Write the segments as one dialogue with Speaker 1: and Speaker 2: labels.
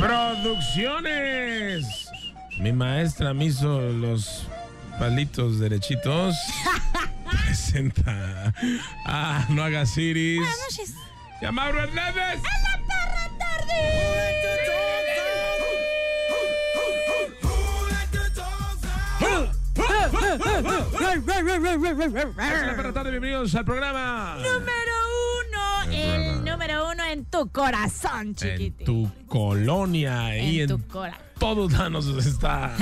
Speaker 1: Producciones. Mi maestra me hizo los palitos derechitos. Presenta a No Hagas Iris.
Speaker 2: Buenas noches.
Speaker 1: Y a Mauro Hernández.
Speaker 2: ¡En la perra tarde!
Speaker 1: perra tarde, bienvenidos al programa.
Speaker 2: Número en tu corazón,
Speaker 1: En
Speaker 2: chiquitín.
Speaker 1: tu colonia y
Speaker 2: En
Speaker 1: en,
Speaker 2: tu cora.
Speaker 1: todos lados está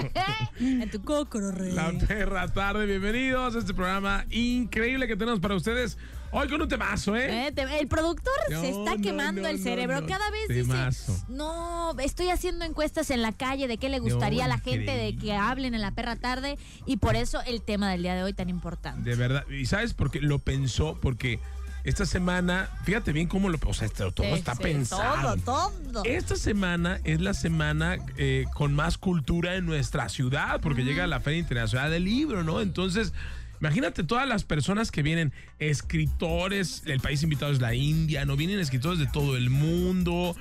Speaker 2: En tu cocoro, rey.
Speaker 1: la perra tarde. Bienvenidos a este programa increíble que tenemos para ustedes. Hoy con un temazo, ¿eh?
Speaker 2: Eh, te- El productor
Speaker 1: No,
Speaker 2: se está
Speaker 1: no,
Speaker 2: quemando
Speaker 1: no,
Speaker 2: el cerebro. Cada vez
Speaker 1: Temazo.
Speaker 2: dice, no, estoy haciendo encuestas en la calle de qué le gustaría a la gente de que hablen en la perra tarde y por eso el tema del día de hoy tan importante.
Speaker 1: De verdad. ¿Y sabes por qué? Lo pensó porque esta semana, fíjate bien cómo lo... O sea, todo
Speaker 2: Sí,
Speaker 1: está
Speaker 2: sí,
Speaker 1: pensado.
Speaker 2: Todo, todo.
Speaker 1: Esta semana es la semana eh, con más cultura en nuestra ciudad, porque llega la Feria Internacional del Libro, ¿no? Entonces, imagínate todas las personas que vienen, escritores, el país invitado es la India, ¿no? Vienen escritores de todo el mundo.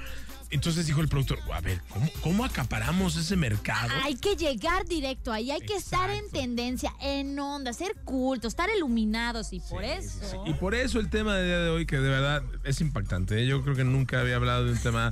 Speaker 1: Entonces dijo el productor, a ver, ¿cómo, cómo acaparamos ese mercado?
Speaker 2: Hay que llegar directo ahí, hay que estar en tendencia, en onda, ser culto, estar iluminados y por
Speaker 1: Sí,
Speaker 2: eso.
Speaker 1: sí, sí. Y por eso el tema del día de hoy, que de verdad es impactante. ¿eh? Yo creo que nunca había hablado de un tema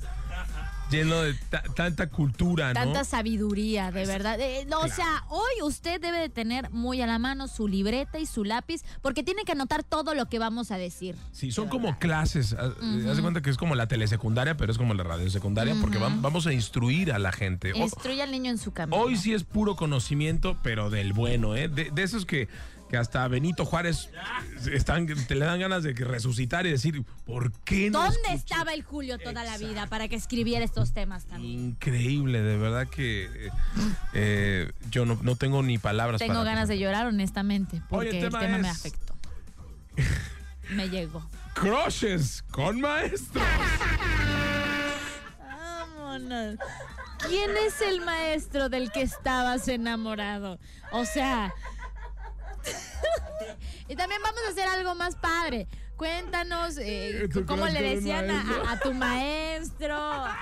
Speaker 1: lleno de ta- tanta cultura, ¿no?
Speaker 2: Tanta sabiduría, de verdad. Eh, no, O sea, hoy usted debe de tener muy a la mano su libreta y su lápiz porque tiene que anotar todo lo que vamos a decir.
Speaker 1: Sí, son como clases. Haz haz de cuenta que es como la telesecundaria, pero es como la radiosecundaria, porque vam- vamos a instruir a la gente.
Speaker 2: Instruye al niño en su camino.
Speaker 1: hoy sí es puro conocimiento, pero del bueno, ¿eh? De, de esos que, que hasta Benito Juárez están, te le dan ganas de resucitar y decir, ¿por qué no?
Speaker 2: ¿Dónde
Speaker 1: escuché?"
Speaker 2: estaba el Julio toda la vida para que escribiera estos temas también?
Speaker 1: Increíble, de verdad que eh, yo no, no tengo ni palabras
Speaker 2: Tengo
Speaker 1: para
Speaker 2: ganas de llorar, honestamente, porque
Speaker 1: Oye, el
Speaker 2: el
Speaker 1: tema
Speaker 2: me afectó. me llegó.
Speaker 1: Crushes con maestros.
Speaker 2: Vámonos. ¿Quién es el maestro del que estabas enamorado? O sea. Y también vamos a hacer algo más padre. Cuéntanos eh,
Speaker 1: ¿Tu
Speaker 2: cómo le decían a, tu maestro, a-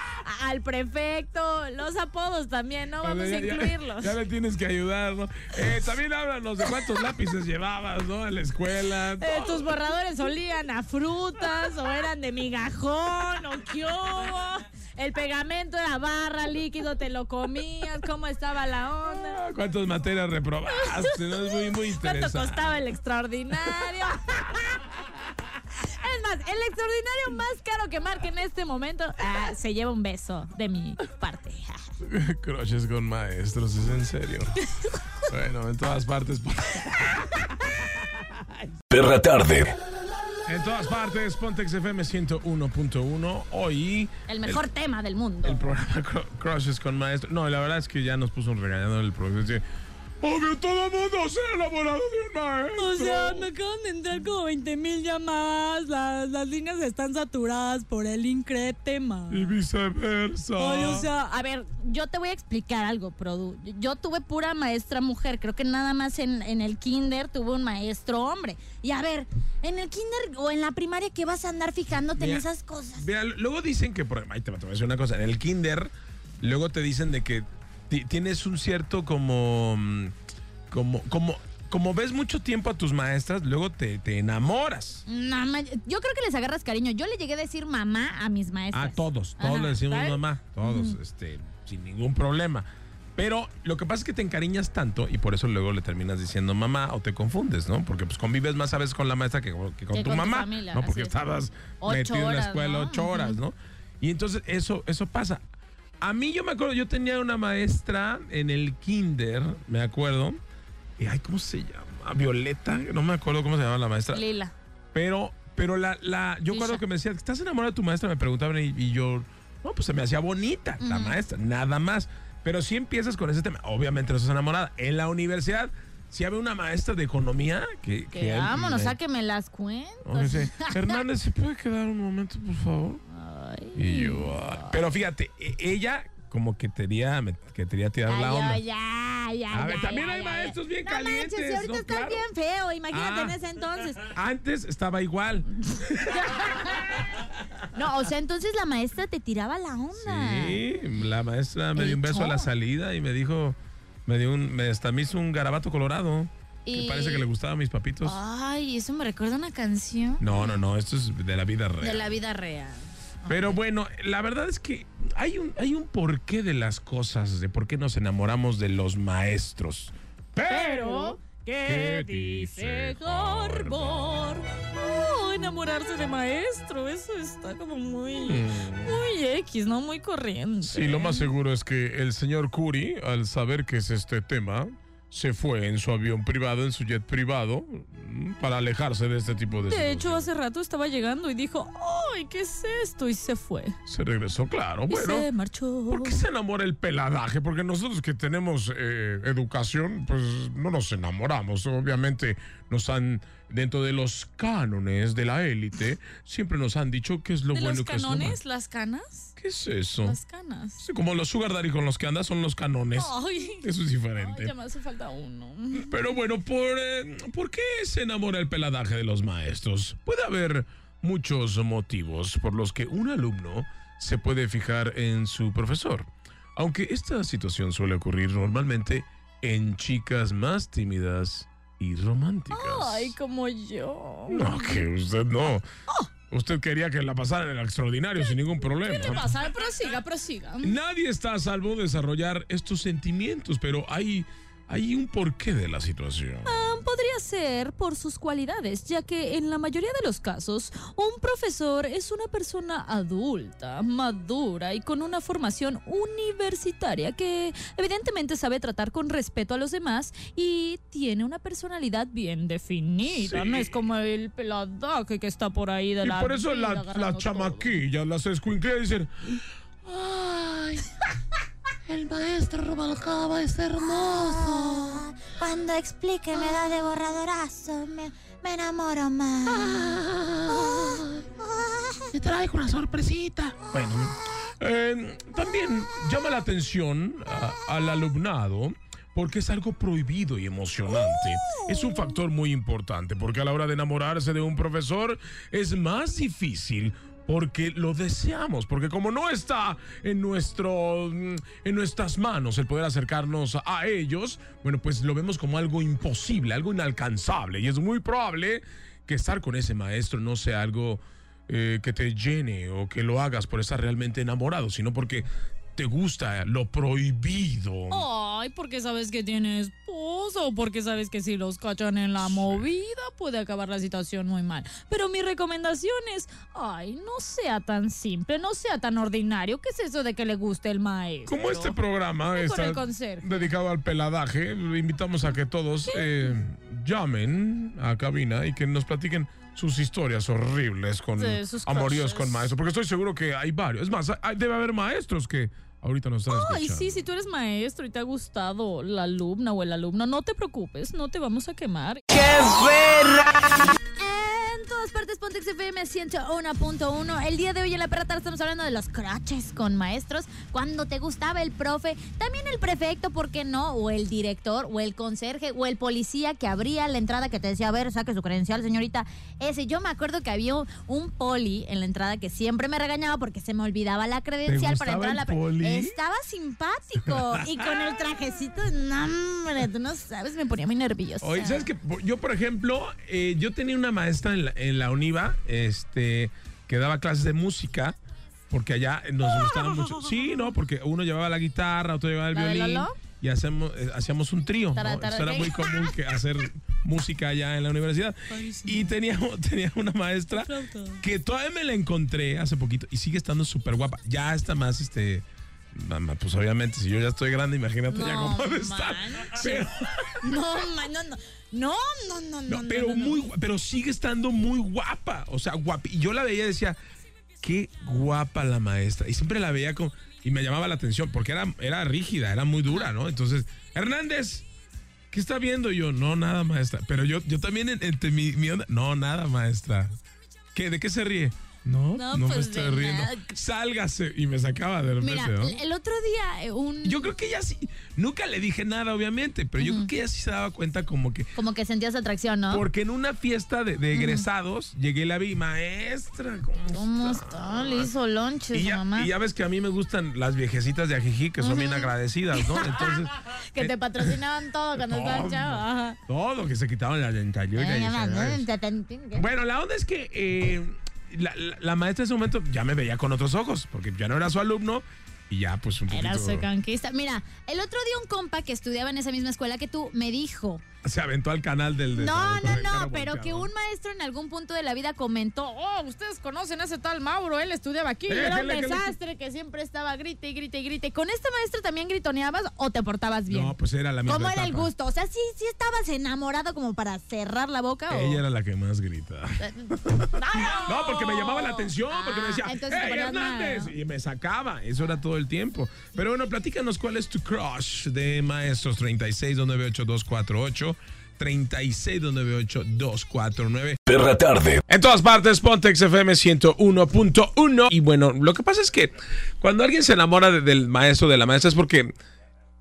Speaker 2: al prefecto, los apodos también, ¿no? Vamos a
Speaker 1: Ya- ya-
Speaker 2: incluirlos.
Speaker 1: Ya, me tienes que ayudar, ¿no? Eh, también háblanos de cuántos lápices llevabas, ¿no? En la escuela.
Speaker 2: Eh, tus borradores olían a frutas o eran de migajón o qué hubo. El pegamento era barra, líquido, te lo comías, cómo estaba la onda.
Speaker 1: Ah, ¿Cuántas materias reprobaste? No es muy, muy
Speaker 2: ¿Cuánto
Speaker 1: interesante.
Speaker 2: costaba el extraordinario? Es más, el extraordinario más caro que marque en este momento ah, se lleva un beso de mi parte.
Speaker 1: Crushes con maestros, es en serio. bueno, en todas partes.
Speaker 3: Perra Tarde.
Speaker 1: En todas partes, Pontex FM 101.1. Hoy.
Speaker 2: El mejor tema del mundo.
Speaker 1: El programa Cru- Crushes con maestros. No, la verdad es que ya nos puso un regañador el profesor. Obvio, todo el mundo se ha enamorado de un maestro.
Speaker 2: O sea, me acaban de entrar como 20 mil llamadas. Las, las líneas están saturadas por el incre tema.
Speaker 1: Y viceversa.
Speaker 2: Ay, o sea, a ver, yo te voy a explicar algo, Produ. Yo tuve pura maestra mujer. Creo que nada más en, en el kinder tuve un maestro hombre. Y a ver, en el kinder o en la primaria, ¿qué vas a andar fijándote en esas cosas?
Speaker 1: Mira, luego dicen que, por, ahí te, te voy a decir una cosa, en el kinder, luego te dicen de que tienes un cierto como, mm, como, como, como ves mucho tiempo a tus maestras, luego te, te enamoras.
Speaker 2: No, yo creo que les agarras cariño. Yo le llegué a decir mamá a mis maestras.
Speaker 1: A todos, todos
Speaker 2: Ajá,
Speaker 1: le decimos
Speaker 2: ¿sabes?
Speaker 1: mamá, todos, este, sin ningún problema. Pero lo que pasa es que te encariñas tanto y por eso luego le terminas diciendo mamá o te confundes, ¿no? Porque pues convives más a veces con la maestra que, con- que con
Speaker 2: Que
Speaker 1: tu
Speaker 2: con tu
Speaker 1: mamá,
Speaker 2: familia,
Speaker 1: ¿no? Porque
Speaker 2: es.
Speaker 1: estabas metido en la escuela
Speaker 2: ¿no?
Speaker 1: ocho horas. ¿no? Y entonces eso, eso pasa. A mí yo me acuerdo, yo tenía una maestra en el kinder, me acuerdo, y ay, ¿cómo se llama? Violeta, no me acuerdo cómo se llama la maestra.
Speaker 2: Lila.
Speaker 1: Pero, Pero la, la, yo
Speaker 2: Isha.
Speaker 1: cuando que me decía, ¿estás enamorada de tu maestra? Me preguntaban y, y yo, no, pues se me hacía bonita la maestra, nada más. Pero si empiezas con ese tema, obviamente no estás enamorada. En la universidad, si había una maestra de economía que...
Speaker 2: Que
Speaker 1: él
Speaker 2: vámonos,
Speaker 1: me-
Speaker 2: a que me las cuentas.
Speaker 1: Hernández, ¿se puede quedar un momento, por favor?
Speaker 2: Ay.
Speaker 1: Y yo, "Ay". Pero fíjate, e- ella como que quería, que quería tirar la onda.
Speaker 2: ay, ay,
Speaker 1: A ver, también
Speaker 2: ay,
Speaker 1: hay
Speaker 2: ay,
Speaker 1: maestros bien
Speaker 2: no
Speaker 1: calientes,
Speaker 2: Manches, y ahorita
Speaker 1: ¿no?
Speaker 2: estás
Speaker 1: Claro.
Speaker 2: bien feo, imagínate
Speaker 1: Ah.
Speaker 2: en ese entonces.
Speaker 1: Antes estaba igual.
Speaker 2: No, o sea, entonces la maestra te tiraba la onda.
Speaker 1: Sí, la maestra me dio un beso a la salida y me dijo, me dio un, me, hasta me hizo un garabato colorado. Que parece que le gustaban mis papitos.
Speaker 2: Ay, eso me recuerda a una canción
Speaker 1: No, no, no, esto es de la vida real.
Speaker 2: de la vida real.
Speaker 1: Pero bueno, la verdad es que hay un, hay un porqué de las cosas, de por qué nos enamoramos de los maestros. Pero,
Speaker 2: ¿qué
Speaker 1: dice
Speaker 2: Harbor? Oh, enamorarse de maestro, eso está como muy, muy X, ¿no? Muy corriente.
Speaker 1: Sí, lo más seguro es que el señor Curi, al saber que es este tema, se fue en su avión privado, en su jet privado, mm, para alejarse de este tipo de
Speaker 2: De hecho, hace rato estaba llegando y dijo, ¡ay, qué es esto! Y se fue.
Speaker 1: Se regresó, claro.
Speaker 2: Y
Speaker 1: Bueno,
Speaker 2: se marchó.
Speaker 1: ¿por qué se enamora el peladaje? Porque nosotros que tenemos eh, educación, pues no nos enamoramos. Obviamente nos han, dentro de los cánones de la élite, siempre nos han dicho qué es lo
Speaker 2: ¿De
Speaker 1: bueno
Speaker 2: los
Speaker 1: qué es lo
Speaker 2: canones? ¿Las canas?
Speaker 1: ¿Qué es eso?
Speaker 2: Las canas.
Speaker 1: Sí, como los sugar daddy con los que andas son los canones.
Speaker 2: Ay,
Speaker 1: Eso es
Speaker 2: ay,
Speaker 1: diferente.
Speaker 2: ya me hace falta uno.
Speaker 1: Pero bueno, ¿por, eh, ¿por qué se enamora el peladaje de los maestros? Puede haber muchos motivos por los que un alumno se puede fijar en su profesor. Aunque esta situación suele ocurrir normalmente en chicas más tímidas y románticas.
Speaker 2: Ay, como yo.
Speaker 1: No, que usted no. Usted quería que la pasara en el extraordinario sin ningún problema.
Speaker 2: ¿Qué pasa? Prosiga, prosiga.
Speaker 1: Nadie está a salvo de desarrollar estos sentimientos, pero hay, hay un porqué de la situación.
Speaker 2: Ah, ser por sus cualidades, ya que en la mayoría de los casos, un profesor es una persona adulta, madura y con una formación universitaria que evidentemente sabe tratar con respeto a los demás y tiene una personalidad bien definida.
Speaker 1: Sí.
Speaker 2: No es como el peladaje que está por ahí de
Speaker 1: Y
Speaker 2: la
Speaker 1: por eso la- las
Speaker 2: todo.
Speaker 1: chamaquillas, las escuincleras dicen,
Speaker 4: Ay, el maestro Rubalcaba es hermoso.
Speaker 5: Cuando explique me da de borradorazo, me, me enamoro más.
Speaker 4: Te traigo una sorpresita.
Speaker 1: bueno, eh, también llama la atención a- al alumnado porque es algo prohibido y emocionante. Es un factor muy importante porque a la hora de enamorarse de un profesor es más difícil porque lo deseamos, porque como no está en nuestro mm, en nuestras manos el poder acercarnos a ellos, bueno, pues lo vemos como algo imposible, algo inalcanzable y es muy probable que estar con ese maestro no sea algo eh, que te llene o que lo hagas por estar realmente enamorado, sino porque te gusta lo prohibido.
Speaker 2: Ay, porque sabes que tiene esposo, porque sabes que si los cachan en la movida puede acabar la situación muy mal. Pero mi recomendación es, ay, no sea tan simple, no sea tan ordinario. ¿Qué es eso de que le guste el maestro?
Speaker 1: Como este programa
Speaker 2: con
Speaker 1: está
Speaker 2: el conserje.
Speaker 1: dedicado al peladaje, invitamos a que todos eh, llamen a cabina y que nos platiquen sus historias horribles con
Speaker 2: Sí,
Speaker 1: amoríos con maestros, porque estoy seguro que hay varios. Es más, hay- debe haber maestros que ahorita nos están
Speaker 2: Ay,
Speaker 1: escuchando.
Speaker 2: sí, si tú eres maestro y te ha gustado la alumna o el alumno, no te preocupes, no te vamos a quemar. En todas partes, Pontex FM 101.1. El día de hoy en la perra estamos hablando de los crutches con maestros. Cuando te gustaba el profe, también el prefecto, ¿por qué no? O el director, o el conserje, o el policía que abría la entrada que te decía, a ver, saque su credencial, señorita. Ese, yo me acuerdo que había un, poli en la entrada que siempre me regañaba porque se me olvidaba la credencial para entrar a la
Speaker 1: poli?
Speaker 2: Estaba simpático y con el trajecito, no, hombre, tú no sabes, me ponía muy nerviosa.
Speaker 1: Oye, ¿sabes qué? Yo, por ejemplo, eh, yo tenía una maestra en la, en la UNIVA este, que daba clases de música, porque allá nos gustaba mucho. Sí, ¿no? Porque uno llevaba la guitarra, otro llevaba el
Speaker 2: ¿La de
Speaker 1: violín.
Speaker 2: Lolo?
Speaker 1: Y hacemos, eh, hacíamos un trío. ¿no?
Speaker 2: Tara, tara,
Speaker 1: Eso era muy común que hacer música allá en la universidad. Y teníamos, tenía una maestra que todavía me la encontré hace poquito y sigue estando súper guapa. Ya está más, este, mamá, pues obviamente, si yo ya estoy grande, imagínate ya cómo de estar. Pero,
Speaker 2: No, man, no, no. No, no, no, no.
Speaker 1: pero muy, pero sigue estando muy guapa. O sea, guapa. Y yo la veía y decía, qué guapa la maestra. Y siempre la veía con, y me llamaba la atención, porque era, era rígida, era muy dura, ¿no? Entonces, Hernández, ¿qué está viendo? Y yo, no, nada, maestra. Pero yo, yo también, en- entre mi, mi onda, no, nada, maestra. ¿Qué, ¿De qué se ríe? No, no,
Speaker 2: No,
Speaker 1: me
Speaker 2: pues,
Speaker 1: estoy riendo.
Speaker 2: nada.
Speaker 1: Sálgase. Y me sacaba de repente,
Speaker 2: Mira,
Speaker 1: ¿no?
Speaker 2: el otro día eh, un...
Speaker 1: Yo creo que ella sí, nunca le dije nada, obviamente, pero yo creo que ella sí se daba cuenta como que,
Speaker 2: Como que sentías atracción, ¿no?
Speaker 1: porque en una fiesta de, de egresados llegué y la vi, maestra, ¿cómo,
Speaker 2: ¿Cómo
Speaker 1: está?"
Speaker 2: está? Le hizo lonche
Speaker 1: Y ya,
Speaker 2: mamá.
Speaker 1: y ya ves que a mí me gustan las viejecitas de Ajijí, que son bien agradecidas, ¿no? Entonces,
Speaker 2: Que
Speaker 1: eh,
Speaker 2: te patrocinaban todo cuando estabas
Speaker 1: todo,
Speaker 2: chavo. Ajá.
Speaker 1: todo, que se quitaban la dentadura. y Bueno, la onda es que eh, la, la- la maestra en ese momento ya me veía con otros ojos, porque ya no era su alumno y ya pues un poquito...
Speaker 2: Era su conquista. Mira, el otro día un compa que estudiaba en esa misma escuela que tú me dijo.
Speaker 1: Se aventó al canal del... de-
Speaker 2: No, no, no, pero que un maestro en algún punto de la vida comentó, oh, ustedes conocen a ese tal Mauro, él estudiaba aquí, y era un
Speaker 1: Déjele que le-
Speaker 2: desastre que siempre estaba grite y grite y grite. ¿Con este maestro también gritoneabas o te portabas bien?
Speaker 1: No, pues era la misma
Speaker 2: ¿Cómo era el gusto? O sea, sí, sí estabas enamorado como para cerrar la boca o...
Speaker 1: Ella era la que más grita. No, porque me llamaba la atención, porque me decía,
Speaker 2: Ah, entonces te
Speaker 1: ¡Hey. Y me sacaba, eso era todo el tiempo. Pero bueno, platícanos cuál es tu crush de Maestros 36298248, 36298249.
Speaker 3: Perra tarde.
Speaker 1: En todas partes, Pontex FM 101.1. Y bueno, lo que pasa es que cuando alguien se enamora de- del maestro, de la maestra, es porque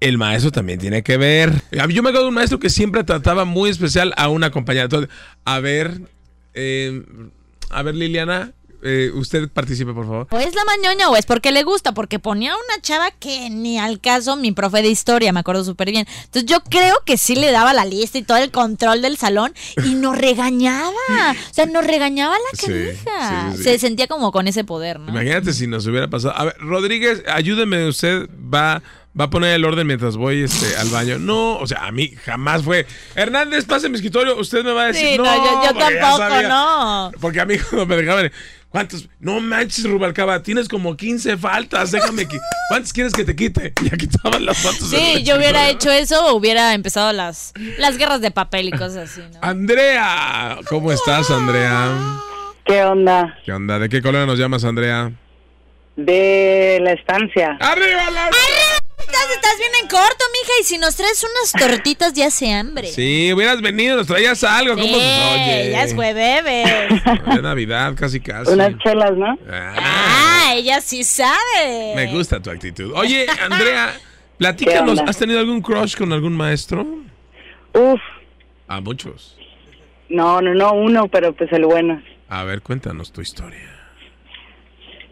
Speaker 1: el maestro también tiene que ver. Yo me acuerdo de un maestro que siempre trataba muy especial a una compañera. Entonces, a ver, eh, a ver, Liliana, eh, usted participe, por favor.
Speaker 2: O es la mañoña o es porque le gusta, porque ponía una chava que ni al caso mi profe de historia, me acuerdo súper bien. Entonces yo creo que sí le daba la lista y todo el control del salón y nos regañaba. O sea, nos regañaba la canija.
Speaker 1: sí, sí.
Speaker 2: Se sentía como con ese poder, ¿no?
Speaker 1: Imagínate si nos hubiera pasado. A ver, Rodríguez, ayúdeme, usted va, va a poner el orden mientras voy este, al baño. No, o sea, a mí jamás fue. Hernández, pase mi escritorio, usted me va a decir.
Speaker 2: Sí,
Speaker 1: no,
Speaker 2: no, yo- yo tampoco,
Speaker 1: sabía".
Speaker 2: no.
Speaker 1: Porque a mí cuando me dejaban. ¿Cuántos? No manches, Rubalcaba, tienes como 15 faltas, déjame que. ¿Cuántas quieres que te quite? Ya quitaban las fotos.
Speaker 2: Sí, yo hubiera hecho eso, hubiera empezado las, las guerras de papel y cosas así, ¿no?
Speaker 1: Andrea, ¿cómo estás, Andrea?
Speaker 6: ¿Qué onda?
Speaker 1: ¿Qué onda? ¿De qué color nos llamas, Andrea?
Speaker 6: De la estancia.
Speaker 1: ¡Arriba la!
Speaker 2: Estás, estás bien en corto, mija, y si nos traes unas tortitas ya hace hambre.
Speaker 1: Sí, hubieras venido, nos traías algo. ¿Cómo?
Speaker 2: Sí,
Speaker 1: Oye.
Speaker 2: ya es jueves.
Speaker 1: De Navidad, casi casi.
Speaker 6: Unas chelas, ¿no?
Speaker 1: Ah,
Speaker 2: Ah, ella sí sabe.
Speaker 1: me gusta tu actitud. Oye, Andrea, platícanos. ¿has tenido algún crush con algún maestro?
Speaker 6: Uf,
Speaker 1: A muchos.
Speaker 6: no, no, no, uno, pero pues el bueno.
Speaker 1: A ver, cuéntanos tu historia.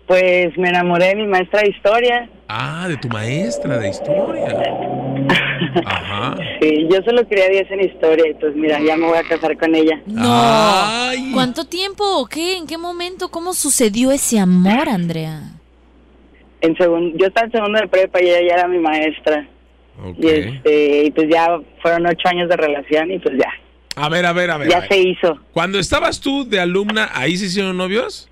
Speaker 6: Pues me enamoré de mi maestra de historia.
Speaker 1: Ah, de tu maestra de historia. Ajá.
Speaker 6: Sí, yo solo quería 10 en historia y pues mira, ya me voy a casar con ella.
Speaker 2: No.
Speaker 1: Ay.
Speaker 2: ¿Cuánto tiempo qué? ¿En qué momento? ¿Cómo sucedió ese amor, Andrea?
Speaker 6: En segundo, yo estaba en segundo de prepa y ella ya era mi maestra.
Speaker 1: Ok.
Speaker 6: Y este, y pues ya fueron ocho años de relación y pues ya,
Speaker 1: A ver, a ver, a ver. a
Speaker 6: ya
Speaker 1: ver.
Speaker 6: se hizo.
Speaker 1: Cuando estabas tú de alumna, ¿ahí se hicieron novios?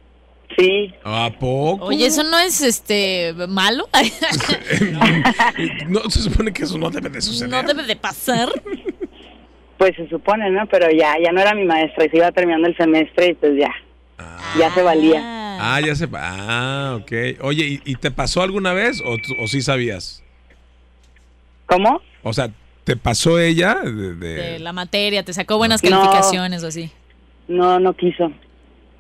Speaker 6: Sí,
Speaker 1: ¿A poco?
Speaker 2: Oye, ¿eso no es este malo?
Speaker 1: no, se supone que eso no debe de suceder.
Speaker 2: no debe de pasar.
Speaker 6: pues se supone, ¿no? Pero ya, ya no era mi maestra y se iba terminando el semestre y pues ya, ya se valía.
Speaker 1: Ah, ya se... Ah, ok. Oye, ¿y, y te pasó alguna vez o, o sí sabías?
Speaker 6: ¿Cómo?
Speaker 1: O sea, ¿te pasó ella? De, de-
Speaker 2: De la materia, te sacó buenas
Speaker 6: No.
Speaker 2: calificaciones o así.
Speaker 6: No, no quiso.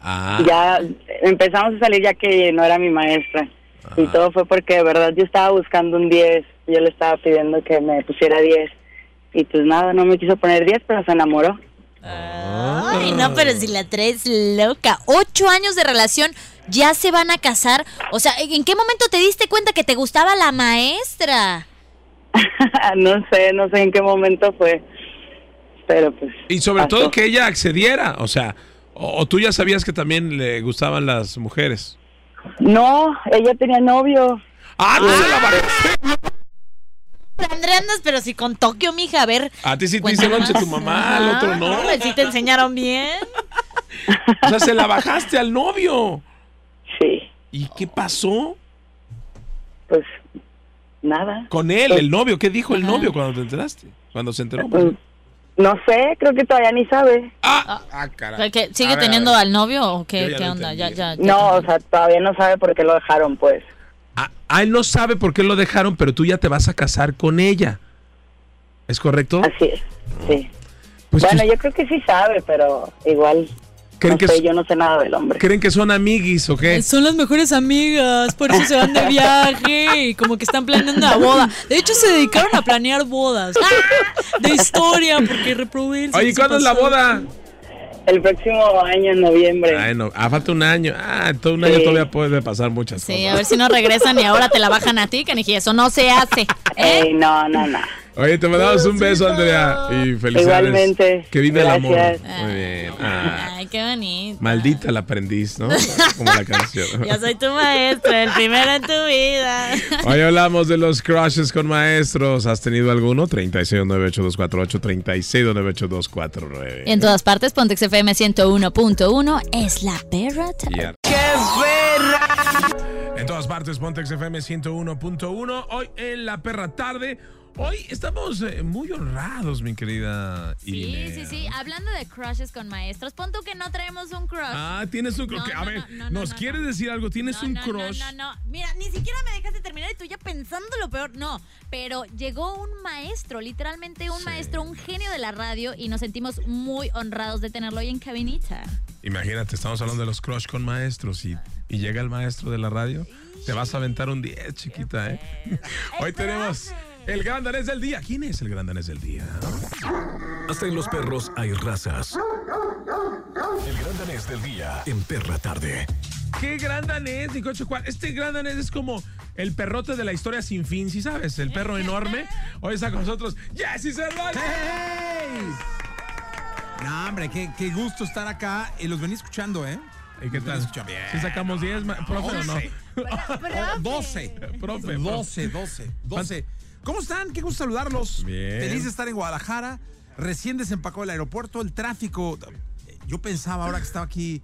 Speaker 1: Ah,
Speaker 6: Ya empezamos a salir ya que no era mi maestra. Y todo fue porque de verdad yo estaba buscando un 10. Yo le estaba pidiendo que me pusiera 10. Y pues nada, no me quiso poner 10, pero se enamoró.
Speaker 2: Ay, no, pero si la traes loca. Ocho años de relación, ya se van a casar. O sea, ¿en qué momento te diste cuenta que te gustaba la maestra?
Speaker 6: no sé, no sé en qué momento fue. Pero pues.
Speaker 1: y sobre
Speaker 6: pasó.
Speaker 1: todo que ella accediera, o sea, o, o tú ya sabías que también le gustaban las mujeres.
Speaker 6: No, ella tenía novio.
Speaker 1: ¡Ah, tú se la bajaste!
Speaker 2: Andrea andas, pero si con Tokio, mija, a ver.
Speaker 1: A ti sí te noche
Speaker 2: más.
Speaker 1: tu mamá, al otro
Speaker 2: Ah,
Speaker 1: no.
Speaker 2: hombre, sí te enseñaron bien.
Speaker 1: O sea, se la bajaste al novio.
Speaker 6: Sí,
Speaker 1: ¿Y qué pasó?
Speaker 6: pues nada.
Speaker 1: Con él, el novio. ¿Qué dijo el novio cuando te enteraste? Cuando se enteró.
Speaker 6: Mm, No sé, creo que todavía ni sabe.
Speaker 1: Ah, ah, caray.
Speaker 2: sea, que ¿Sigue
Speaker 1: ver,
Speaker 2: teniendo al novio o qué,
Speaker 1: ya
Speaker 2: qué onda? Ya, ya, ya
Speaker 6: No, o sea, todavía no sabe por qué lo dejaron, pues.
Speaker 1: Ah, ah, él no sabe por qué lo dejaron, pero tú ya te vas a casar con ella. ¿Es correcto?
Speaker 6: Así es, sí.
Speaker 1: Pues
Speaker 6: bueno, yo creo que sí sabe, pero igual,
Speaker 1: ¿Creen
Speaker 6: no
Speaker 1: que
Speaker 6: sé, yo no sé nada del hombre.
Speaker 1: ¿Creen que son amiguis o qué?
Speaker 2: Son las mejores amigas, por eso se van de viaje y como que están planeando la boda. De hecho, se dedicaron a planear bodas. ¡Ah! De historia, porque reprobé el
Speaker 1: Oye, ¿cuándo es la boda?
Speaker 6: El próximo año, en noviembre.
Speaker 1: Ay, no, ah, falta un año. Ah, todo un año
Speaker 6: Sí.
Speaker 1: todavía puede pasar muchas
Speaker 2: Sí,
Speaker 1: cosas.
Speaker 2: a ver si no regresan y ahora te la bajan a ti, caniji. Eso no se hace. ¿eh?
Speaker 6: Ey, no, no, no.
Speaker 1: Oye, te mandamos un beso, Andrea. Y felicidades.
Speaker 6: Igualmente.
Speaker 1: Que vive el amor. Muy bien. Ah,
Speaker 2: Ay, qué bonito.
Speaker 1: maldita la aprendiz, ¿no? Como la canción.
Speaker 2: Yo soy tu maestro, el primero en tu vida.
Speaker 1: Hoy hablamos de los crushes con maestros. ¿Has tenido alguno? 369824 369824
Speaker 2: Y en todas partes, Pontex FM 101.1 es la perra. Tarde.
Speaker 1: En todas partes, Pontex FM 101.1. Hoy en la perra tarde. Hoy estamos eh, muy honrados, mi querida
Speaker 2: Sí, sí, sí. Hablando de crushes con maestros, pon tú que no traemos un crush.
Speaker 1: Ah, tienes un crush.
Speaker 2: No,
Speaker 1: a
Speaker 2: no,
Speaker 1: ver,
Speaker 2: no, no,
Speaker 1: ¿nos
Speaker 2: no,
Speaker 1: quieres decir algo? ¿Tienes un crush?
Speaker 2: No, no, no. Mira, ni siquiera me dejaste terminar y tú ya pensando lo peor. No, pero llegó un maestro, literalmente un
Speaker 1: Sí.
Speaker 2: maestro, un genio de la radio y nos sentimos muy honrados de tenerlo hoy en cabinita.
Speaker 1: Imagínate, estamos hablando de los crush con maestros y, y llega el maestro de la radio. Te vas a aventar un 10, chiquita, ¿eh? Hoy tenemos el gran danés del día. ¿Quién es el gran danés del día?
Speaker 3: Hasta en los perros hay razas. El gran danés del día en Perra Tarde.
Speaker 1: ¿Qué gran danés, Juan? Este gran danés es como el perrote de la historia sin fin, ¿sí sabes? El perro enorme. Hoy está con nosotros Jesse Cervantes.
Speaker 7: No, hombre, qué, qué gusto estar acá. Y los venía escuchando, ¿eh?
Speaker 1: ¿Y qué tal?
Speaker 7: Escucha bien.
Speaker 1: ¿Sí sacamos 10, ma- profe, o no?
Speaker 7: 11. Oh, 12.
Speaker 1: Profe,
Speaker 7: 12, 12, 12. ¿Cómo están? Qué gusto saludarlos.
Speaker 1: Bien.
Speaker 7: Feliz de estar en Guadalajara. Recién desempacó el aeropuerto, el tráfico. Yo pensaba ahora que estaba aquí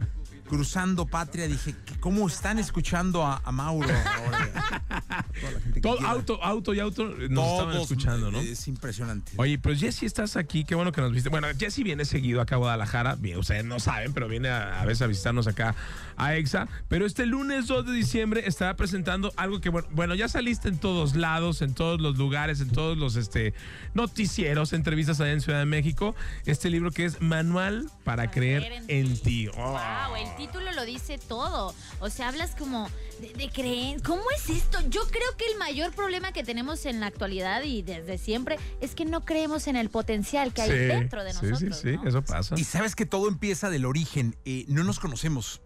Speaker 7: cruzando patria, dije, ¿cómo están escuchando a, a Mauro? ahora? Toda la gente que
Speaker 1: Todo
Speaker 7: quiera.
Speaker 1: auto, auto y auto nos estaban
Speaker 7: Todos,
Speaker 1: escuchando, ¿no?
Speaker 7: Es impresionante.
Speaker 1: Oye, pues Jesse, estás aquí, qué bueno que nos viste. Bueno, Jesse viene seguido acá a Guadalajara, bien, ustedes no saben, pero viene a, a veces a visitarnos acá a EXA. Pero este lunes 2 de diciembre estará presentando algo que, bueno, bueno, ya saliste en todos lados, en todos los lugares, en todos los este, noticieros, entrevistas allá en Ciudad de México. Este libro que es Manual para creer en ti. Oh.
Speaker 2: Wow, el título lo dice todo. O sea, hablas como de, de creer. ¿Cómo es esto? Yo creo que el mayor problema que tenemos en la actualidad y desde siempre es que no creemos en el potencial que hay
Speaker 1: Sí,
Speaker 2: dentro de
Speaker 1: sí,
Speaker 2: nosotros.
Speaker 1: Sí, sí,
Speaker 2: ¿no?
Speaker 1: eso pasa.
Speaker 7: Y sabes que todo empieza del origen. eh, no nos conocemos.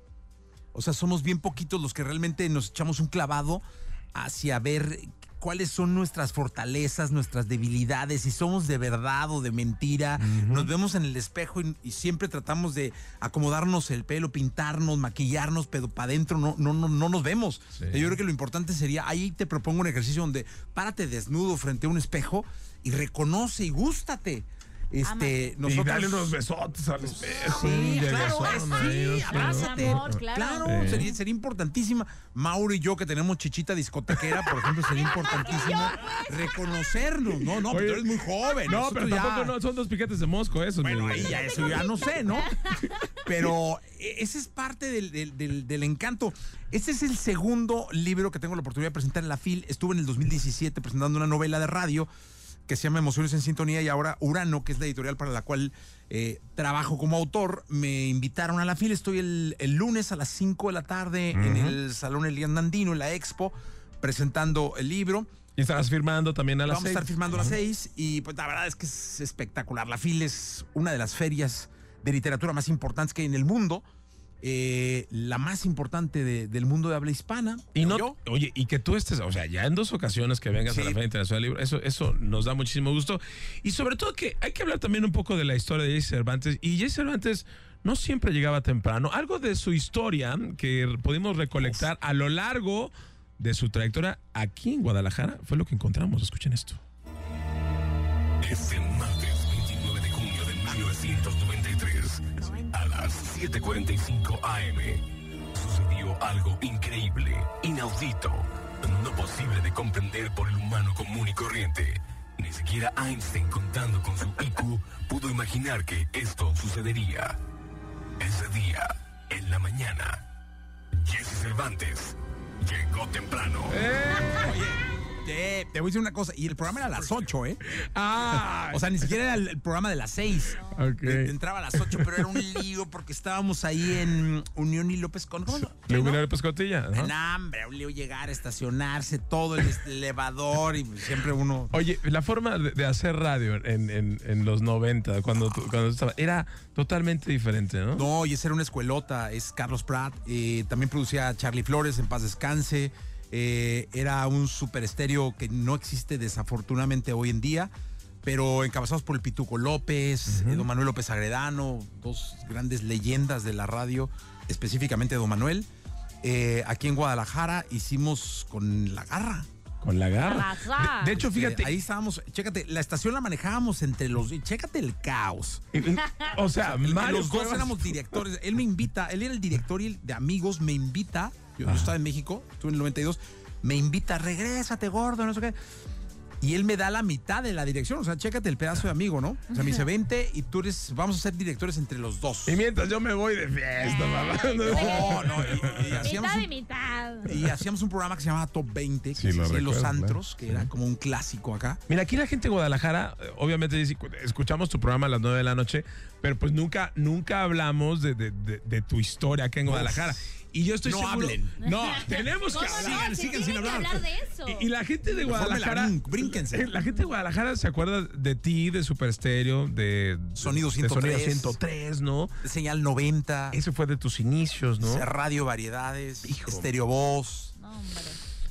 Speaker 7: O sea, somos bien poquitos los que realmente nos echamos un clavado hacia ver cuáles son nuestras fortalezas, nuestras debilidades, si somos de verdad o de mentira. Nos vemos en el espejo y, y siempre tratamos de acomodarnos el pelo, pintarnos, maquillarnos, pero para adentro no, no, no, no nos vemos.
Speaker 1: Sí.
Speaker 7: Yo creo que lo importante sería, ahí te propongo un ejercicio donde párate desnudo frente a un espejo y reconoce y gústate. Este,
Speaker 1: Y
Speaker 7: nosotros,
Speaker 1: dale unos besotes al espejo.
Speaker 7: Sí, claro, es- sí, abrázate.
Speaker 2: Amor, claro.
Speaker 1: Sí.
Speaker 7: sería, sería importantísima. Mauro y yo, que tenemos chichita discotequera, por ejemplo, sería importantísimo reconocernos. No, no,
Speaker 1: Oye,
Speaker 7: pero tú eres muy joven.
Speaker 1: No, pero
Speaker 7: ya-
Speaker 1: tampoco no, son dos piquetes de mosco esos.
Speaker 7: Bueno, ahí ya eso ya no sé, ¿no? Pero e- ese es parte del, del- del- del encanto. Este es el segundo libro que tengo la oportunidad de presentar en la FIL. Estuve en el 2017 presentando una novela de radio que se llama Emociones en Sintonía y ahora Urano, que es la editorial para la cual eh, trabajo como autor, me invitaron a la FIL. Estoy el, el lunes a las 5 de la tarde en el Salón Elian Nandino, en la Expo, presentando el libro.
Speaker 1: Y estarás firmando también a las
Speaker 7: Vamos a estar firmando a las seis y pues la verdad es que es espectacular. La FIL es una de las ferias de literatura más importantes que hay en el mundo. Eh, la más importante de- del mundo de habla hispana.
Speaker 1: Y no,
Speaker 7: yo.
Speaker 1: oye, y que tú estés, o sea, ya en dos ocasiones que vengas a la
Speaker 7: Sí.
Speaker 1: Feria Internacional del Libro, eso, eso nos da muchísimo gusto. Y sobre todo que hay que hablar también un poco de la historia de Jesse Cervantes. Y Jesse Cervantes no siempre llegaba temprano. Algo de su historia que pudimos recolectar a lo largo de su trayectoria aquí en Guadalajara fue lo que encontramos. Escuchen esto.
Speaker 3: Este 7:45 AM, sucedió algo increíble, inaudito, no posible de comprender por el humano común y corriente. Ni siquiera Einstein, contando con su IQ, pudo imaginar que esto sucedería. Ese día, en la mañana, Jesse Cervantes llegó temprano.
Speaker 7: Te, te voy a decir una cosa, y el programa era a las 8, ¿eh?
Speaker 1: Ah,
Speaker 7: O sea, ni siquiera era el, el programa de las 6.
Speaker 1: Ok.
Speaker 7: De- Entraba a las 8, pero era un lío porque estábamos ahí en Unión y López con. ¿Cómo? llama?
Speaker 1: Luminario Pescotilla. ajá.
Speaker 7: En hambre, un lío llegar, estacionarse, todo el elevador y siempre uno.
Speaker 1: Oye, la forma de, hacer radio en, en- en los 90, cuando, tú- cuando estaba, era totalmente diferente, ¿no?
Speaker 7: No, y esa era una escuelota, es Carlos Pratt. eh, también producía Charlie Flores, en paz descanse. Eh, era un super estéreo que no existe desafortunadamente hoy en día, pero encabezados por el Pituco López, eh, don Manuel López Agredano, dos grandes leyendas de la radio, específicamente don Manuel. Eh, aquí en Guadalajara hicimos con la garra.
Speaker 1: Con la garra. De, de hecho, fíjate,
Speaker 7: Eh, ahí estábamos, chécate, la estación la manejábamos entre los, chécate el caos.
Speaker 1: o sea,
Speaker 7: El-
Speaker 1: Mario
Speaker 7: los dos éramos directores. Él me invita, él era el director y el de amigos, me invita. Yo, yo estaba en México, estuve en el 92. Me invita, regrésate, gordo, no sé qué. Y él me da la mitad de la dirección. O sea, chécate el pedazo de amigo, ¿no? O sea, me dice, vente y tú eres, vamos a ser directores entre los dos.
Speaker 1: Y mientras yo me voy de fiesta, mamá.
Speaker 7: No, no, y, y hacíamos
Speaker 2: Mitad y
Speaker 7: un,
Speaker 2: mitad.
Speaker 7: y hacíamos un programa que se llamaba Top 20, que
Speaker 1: Sí,
Speaker 7: se
Speaker 1: lo
Speaker 7: Los Antros,
Speaker 1: claro.
Speaker 7: que era como un clásico acá.
Speaker 1: Mira, aquí la gente de Guadalajara, eh, obviamente dice, escuchamos tu programa a las 9 de la noche, pero pues nunca, nunca hablamos de, de- de- de tu historia acá en Guadalajara. Y yo estoy
Speaker 7: No
Speaker 1: seguro-
Speaker 7: hablen.
Speaker 1: No, tenemos que
Speaker 2: ¿Cómo no?
Speaker 1: hablar.
Speaker 7: Sigan
Speaker 2: tiene
Speaker 7: sin hablar.
Speaker 2: hablar de eso.
Speaker 1: Y, y la gente de
Speaker 7: la
Speaker 1: Guadalajara.
Speaker 7: brínquense.
Speaker 1: eh, La gente de Guadalajara se acuerda de ti, de Super Estéreo, de.
Speaker 7: Sonido
Speaker 1: de Sonido
Speaker 7: 103.
Speaker 1: 103, ¿no?
Speaker 7: Señal 90,
Speaker 1: Ese fue de tus inicios, ¿no?
Speaker 7: Radio Variedades,
Speaker 1: Hijo.
Speaker 7: Estéreo Voz.
Speaker 2: No, hombre.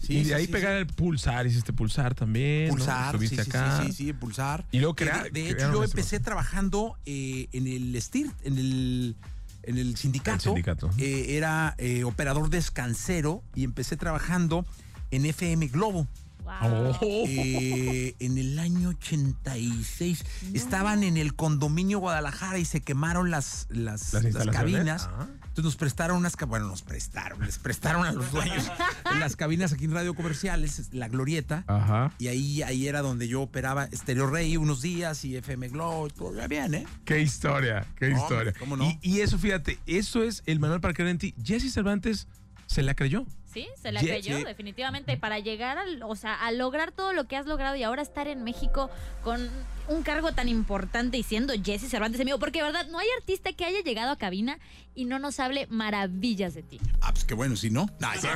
Speaker 7: Sí,
Speaker 1: y de
Speaker 7: sí,
Speaker 1: ahí
Speaker 7: sí,
Speaker 1: pegar
Speaker 7: sí.
Speaker 1: el pulsar, hiciste pulsar también. ¿no?
Speaker 7: Pulsar, sí,
Speaker 1: Estuviste
Speaker 7: sí,
Speaker 1: acá.
Speaker 7: sí, sí, sí, Pulsar.
Speaker 1: Y luego
Speaker 7: Que
Speaker 1: crea-
Speaker 7: de, de hecho, yo empecé trabajando eh, en el STIR, en el, en el sindicato.
Speaker 1: El sindicato.
Speaker 7: Eh, era eh, operador descansero y empecé trabajando en FM Globo.
Speaker 2: Wow.
Speaker 1: Oh.
Speaker 7: Eh, en el año 86 estaban en el condominio Guadalajara y se quemaron las, las,
Speaker 1: Las
Speaker 7: cabinas.
Speaker 1: Ah.
Speaker 7: Entonces nos prestaron unas, bueno, nos prestaron, les prestaron a los dueños las cabinas aquí en Radio Comerciales, La Glorieta.
Speaker 1: Ajá.
Speaker 7: Y ahí, ahí era donde yo operaba Stereo Rey unos días y FM Glow, todo iba bien, ¿eh?
Speaker 1: Qué historia, qué historia.
Speaker 7: ¿cómo no?
Speaker 1: y, y eso, fíjate, eso es el manual para creer en ti. Jesse Cervantes se la creyó.
Speaker 2: Sí, se la
Speaker 1: Ye-
Speaker 2: creyó,
Speaker 7: sí.
Speaker 2: definitivamente. Para llegar al, o sea, a lograr todo lo que has logrado y ahora estar en México con un cargo tan importante y siendo Jesse Cervantes amigo. Porque, de verdad, no hay artista que haya llegado a cabina y no nos hable maravillas de ti.
Speaker 7: Ah, pues qué bueno, si no. Nah, sí.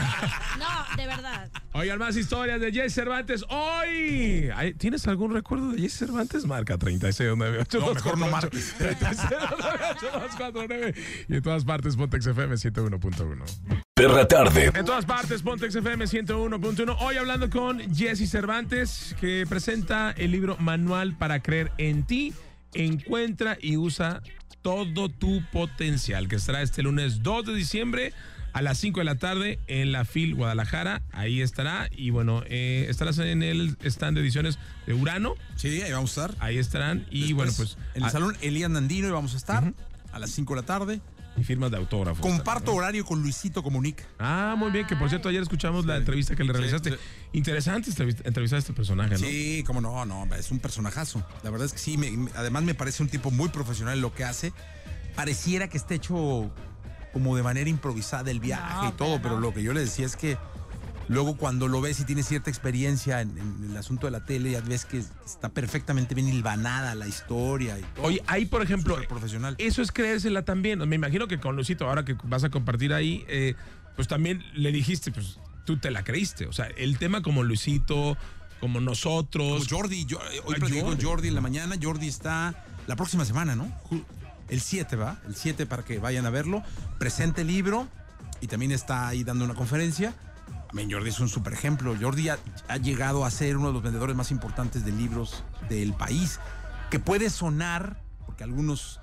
Speaker 2: No, de verdad.
Speaker 1: Oigan, más historias de Jesse Cervantes hoy. ¿Tienes algún recuerdo de Jesse Cervantes? Marca 3698.
Speaker 7: No, mejor no marques.
Speaker 1: 3698 Y en todas partes, Pontex FM 101.1.
Speaker 3: Perra tarde.
Speaker 1: En todas partes, Pontex FM 101.1. Hoy hablando con Jesse Cervantes, que presenta el libro Manual para creer en ti. Encuentra y usa todo tu potencial, que estará este lunes 2 de diciembre a las 5 de la tarde en la FIL Guadalajara. Ahí estará. Y bueno, eh, estarás en el stand de ediciones de Urano.
Speaker 7: Sí, ahí vamos a estar.
Speaker 1: Ahí estarán. Y
Speaker 7: Después,
Speaker 1: bueno, pues.
Speaker 7: En el salón Elías Nandino y vamos a estar a las 5 de la tarde.
Speaker 1: Y firmas de autógrafos.
Speaker 7: Comparto
Speaker 1: también,
Speaker 7: horario con Luisito Comunica.
Speaker 1: Ah, muy bien. Que por cierto, ayer escuchamos la entrevista que le realizaste.
Speaker 7: sí.
Speaker 1: Interesante entrevista- entrevistar a este personaje, ¿no?
Speaker 7: Sí, cómo no, no, es un personajazo. La verdad es que sí, me- además me parece un tipo muy profesional en lo que hace. Pareciera que esté hecho como de manera improvisada el viaje
Speaker 2: No,
Speaker 7: y todo,
Speaker 2: pero
Speaker 7: lo que yo le decía es que luego cuando lo ves y tienes cierta experiencia en, en el asunto de la tele, ya ves que está perfectamente bien hilvanada la historia y todo.
Speaker 1: Oye, ahí, por ejemplo,
Speaker 7: profesional.
Speaker 1: eso es creérsela también. Me imagino que con Lucito, ahora que vas a compartir ahí, eh, pues también le dijiste, pues tú te la creíste. O sea, el tema como Luisito, como nosotros.
Speaker 7: Como Jordi, yo, eh, hoy
Speaker 1: Ah,
Speaker 7: platiqué con
Speaker 1: Jordi.
Speaker 7: Jordi en la mañana. Jordi está la próxima semana, ¿no? El 7, ¿va? El 7 para que vayan a verlo. Presente el libro y también está ahí dando una conferencia. También Jordi es un super ejemplo. Jordi ha, ha llegado a ser uno de los vendedores más importantes de libros del país. Que puede sonar, porque algunos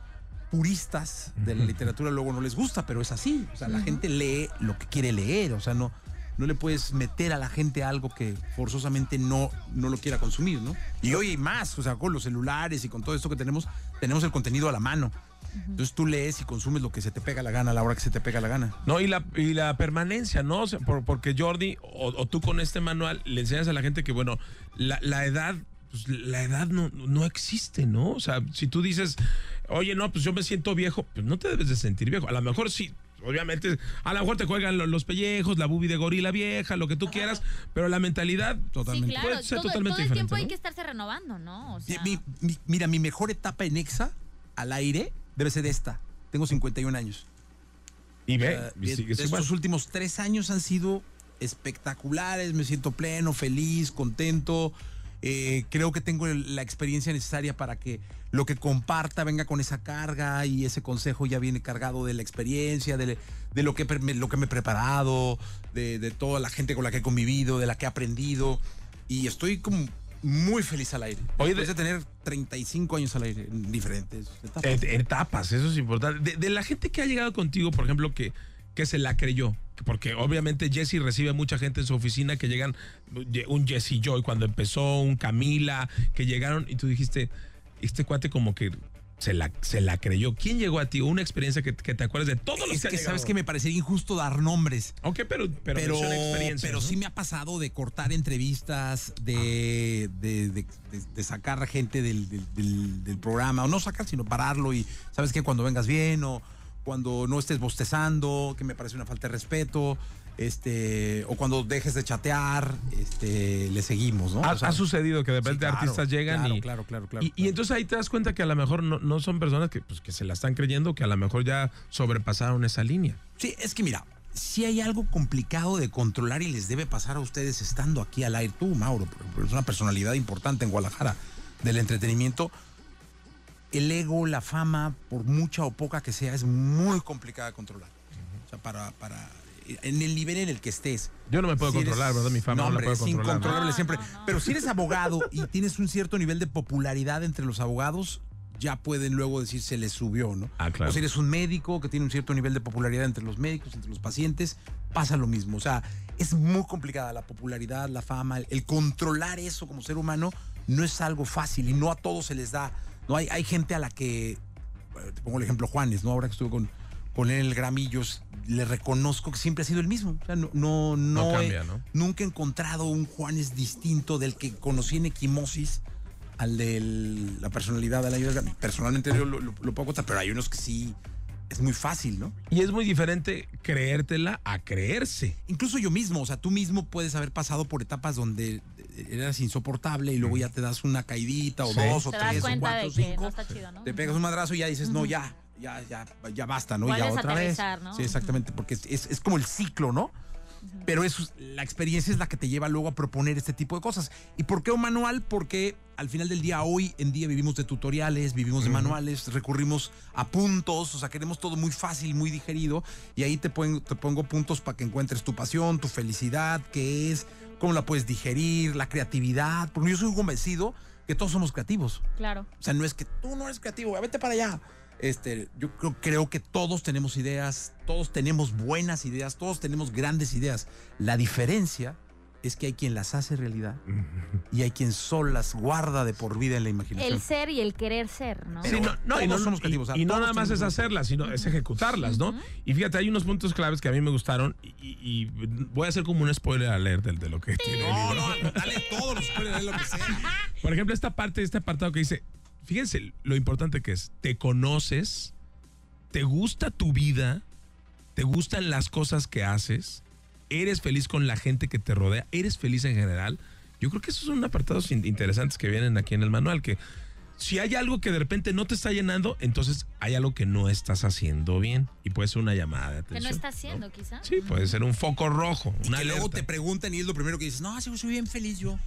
Speaker 7: puristas de la literatura luego no les gusta, pero es así. O sea, la gente lee lo que quiere leer. O sea, no, no le puedes meter a la gente algo que forzosamente no, no lo quiera consumir, ¿no? Y hoy hay más, o sea, con los celulares y con todo esto que tenemos, tenemos el contenido a la mano. Entonces tú lees y consumes lo que se te pega la gana a la hora que se te pega la gana.
Speaker 1: No, y la, y la permanencia, ¿no? O sea, por- porque Jordi, o, o tú con este manual, le enseñas a la gente que, bueno, la, la edad, pues la edad no, no existe, ¿no? O sea, si tú dices, oye, no, pues yo me siento viejo, pues no te debes de sentir viejo. A lo mejor sí. Obviamente, a lo mejor te juegan lo- los pellejos, la bubi de gorila vieja, lo que tú quieras, pero la mentalidad
Speaker 2: Sí,
Speaker 7: Totalmente.
Speaker 2: claro.
Speaker 1: Puede ser
Speaker 2: Todo,
Speaker 1: totalmente
Speaker 2: todo el tiempo
Speaker 1: diferente,
Speaker 2: hay
Speaker 1: ¿no?
Speaker 2: que estarse renovando, ¿no? O sea,
Speaker 7: Mi- mi- mira, mi mejor etapa en Exa al aire debe ser esta. Tengo 51 años.
Speaker 1: Y ve,
Speaker 7: Eh,
Speaker 1: y
Speaker 7: de
Speaker 1: igual.
Speaker 7: estos últimos tres años han sido espectaculares. Me siento pleno, feliz, contento. Eh, creo que tengo la experiencia necesaria para que lo que comparta venga con esa carga y ese consejo ya viene cargado de la experiencia, de, de lo, que, lo que me he preparado, de, de toda la gente con la que he convivido, de la que he aprendido. Y estoy como muy feliz al aire.
Speaker 1: Oye,
Speaker 7: Después
Speaker 1: de-
Speaker 7: tener 35 años al aire en diferentes etapas.
Speaker 1: Et- Etapas, eso es importante. De, de la gente que ha llegado contigo, por ejemplo, que, que se la creyó, porque obviamente Jesse recibe mucha gente en su oficina que llegan, un Jesse Joy cuando empezó, un Camila, que llegaron y tú dijiste, este cuate como que se la, se la creyó. ¿Quién llegó a ti? Una experiencia que, que te acuerdes de todos los
Speaker 7: es
Speaker 1: que,
Speaker 7: sabes que me parecería injusto dar nombres.
Speaker 1: Ok, pero, pero,
Speaker 7: pero, pero
Speaker 1: ¿no?
Speaker 7: sí me ha pasado de cortar entrevistas, de, de, de- de- de sacar gente del, del- del- del programa, o no sacar, sino pararlo y sabes que cuando vengas bien o cuando no estés bostezando, que me parece una falta de respeto, este, o cuando dejes de chatear, este, le seguimos, ¿no?
Speaker 1: Ha,
Speaker 7: O sea,
Speaker 1: ha sucedido que de
Speaker 7: sí,
Speaker 1: repente
Speaker 7: claro,
Speaker 1: artistas llegan
Speaker 7: claro,
Speaker 1: y,
Speaker 7: Claro, claro, claro.
Speaker 1: y, y entonces ahí te das cuenta que a lo mejor no, no son personas que, pues, que se la están creyendo, que a lo mejor ya sobrepasaron esa línea.
Speaker 7: Sí, es que mira, si hay algo complicado de controlar y les debe pasar a ustedes estando aquí al aire, tú, Mauro, por ejemplo, es una personalidad importante en Guadalajara del entretenimiento. El ego, la fama, por mucha o poca que sea, es muy complicada de controlar. O sea, para, para, en el nivel en el que estés.
Speaker 1: Yo no me puedo
Speaker 7: Si eres-
Speaker 1: controlar, ¿verdad? Mi fama no, la
Speaker 7: hombre,
Speaker 1: puedo
Speaker 7: es
Speaker 1: controlar. ¿no?
Speaker 7: incontrolable
Speaker 2: No,
Speaker 7: siempre.
Speaker 2: no, no.
Speaker 7: Pero si eres abogado y tienes un cierto nivel de popularidad entre los abogados, ya pueden luego decir se les subió, ¿no?
Speaker 1: Ah, claro.
Speaker 7: O si eres un médico que tiene un cierto nivel de popularidad entre los médicos, entre los pacientes, pasa lo mismo. O sea, es muy complicada la popularidad, la fama, el, el controlar eso como ser humano no es algo fácil y no a todos se les da. No hay, hay gente a la que, bueno, te pongo el ejemplo Juanes, ¿no? Ahora que estuve con, en el Gramillos, le reconozco que siempre ha sido el mismo. O sea, no, no, no,
Speaker 1: No
Speaker 7: he-
Speaker 1: cambia, ¿no?
Speaker 7: nunca he encontrado un Juanes distinto del que conocí en Equimosis al de la personalidad de la Personalmente yo lo, lo- lo puedo contar, pero hay unos que sí es muy fácil, ¿no?
Speaker 1: Y es muy diferente creértela a creerse.
Speaker 7: Incluso yo mismo, o sea, tú mismo puedes haber pasado por etapas donde eras insoportable y luego ya te das una caidita o
Speaker 1: Sí.
Speaker 7: dos o
Speaker 2: te das
Speaker 7: tres o cuatro
Speaker 2: de
Speaker 7: o
Speaker 2: que
Speaker 7: cinco.
Speaker 2: no está chido, ¿no?
Speaker 7: Te pegas un madrazo y ya dices, no, ya, ya, ya, ya basta, ¿no? Ya otra vez.
Speaker 2: ¿no?
Speaker 7: Sí, exactamente, porque es, es- como el ciclo, ¿no? Pero eso, la experiencia es la que te lleva luego a proponer este tipo de cosas. ¿Y por qué un manual? Porque al final del día, hoy en día vivimos de tutoriales, vivimos de manuales, recurrimos a puntos, o sea, queremos todo muy fácil, muy digerido, y ahí te, pon- te pongo puntos para que encuentres tu pasión, tu felicidad, qué es, cómo la puedes digerir, la creatividad, porque yo soy convencido que todos somos creativos.
Speaker 2: Claro.
Speaker 7: O sea, no es que tú no eres creativo, vete para allá. Este, yo creo, creo que todos tenemos ideas, todos tenemos buenas ideas, todos tenemos grandes ideas. La diferencia es que hay quien las hace realidad y hay quien solo las guarda de por vida en la imaginación.
Speaker 2: El ser y el querer ser, ¿no?
Speaker 1: Sí, no, no, y no,
Speaker 7: somos creativos,
Speaker 1: y no nada más es hacerlas, sino es ejecutarlas, ¿no? Y fíjate, hay unos puntos claves que a mí me gustaron y, voy a hacer como un spoiler alert del- de, lo que tiene el
Speaker 7: No,
Speaker 1: libro.
Speaker 7: no, dale todos los spoilers, lo que sea.
Speaker 1: Por ejemplo, esta parte, este apartado que dice, fíjense lo importante que es, te conoces, te gusta tu vida, te gustan las cosas que haces, eres feliz con la gente que te rodea, eres feliz en general. Yo creo que esos son apartados in- interesantes que vienen aquí en el manual, que si hay algo que de repente no te está llenando, entonces hay algo que no estás haciendo bien y puede ser una llamada de
Speaker 2: Que
Speaker 1: atención.
Speaker 2: no está haciendo, quizá.
Speaker 1: Sí, puede ser un foco rojo,
Speaker 7: Y
Speaker 1: una
Speaker 7: que luego te preguntan y es lo primero que dices, no, sí, soy bien feliz yo.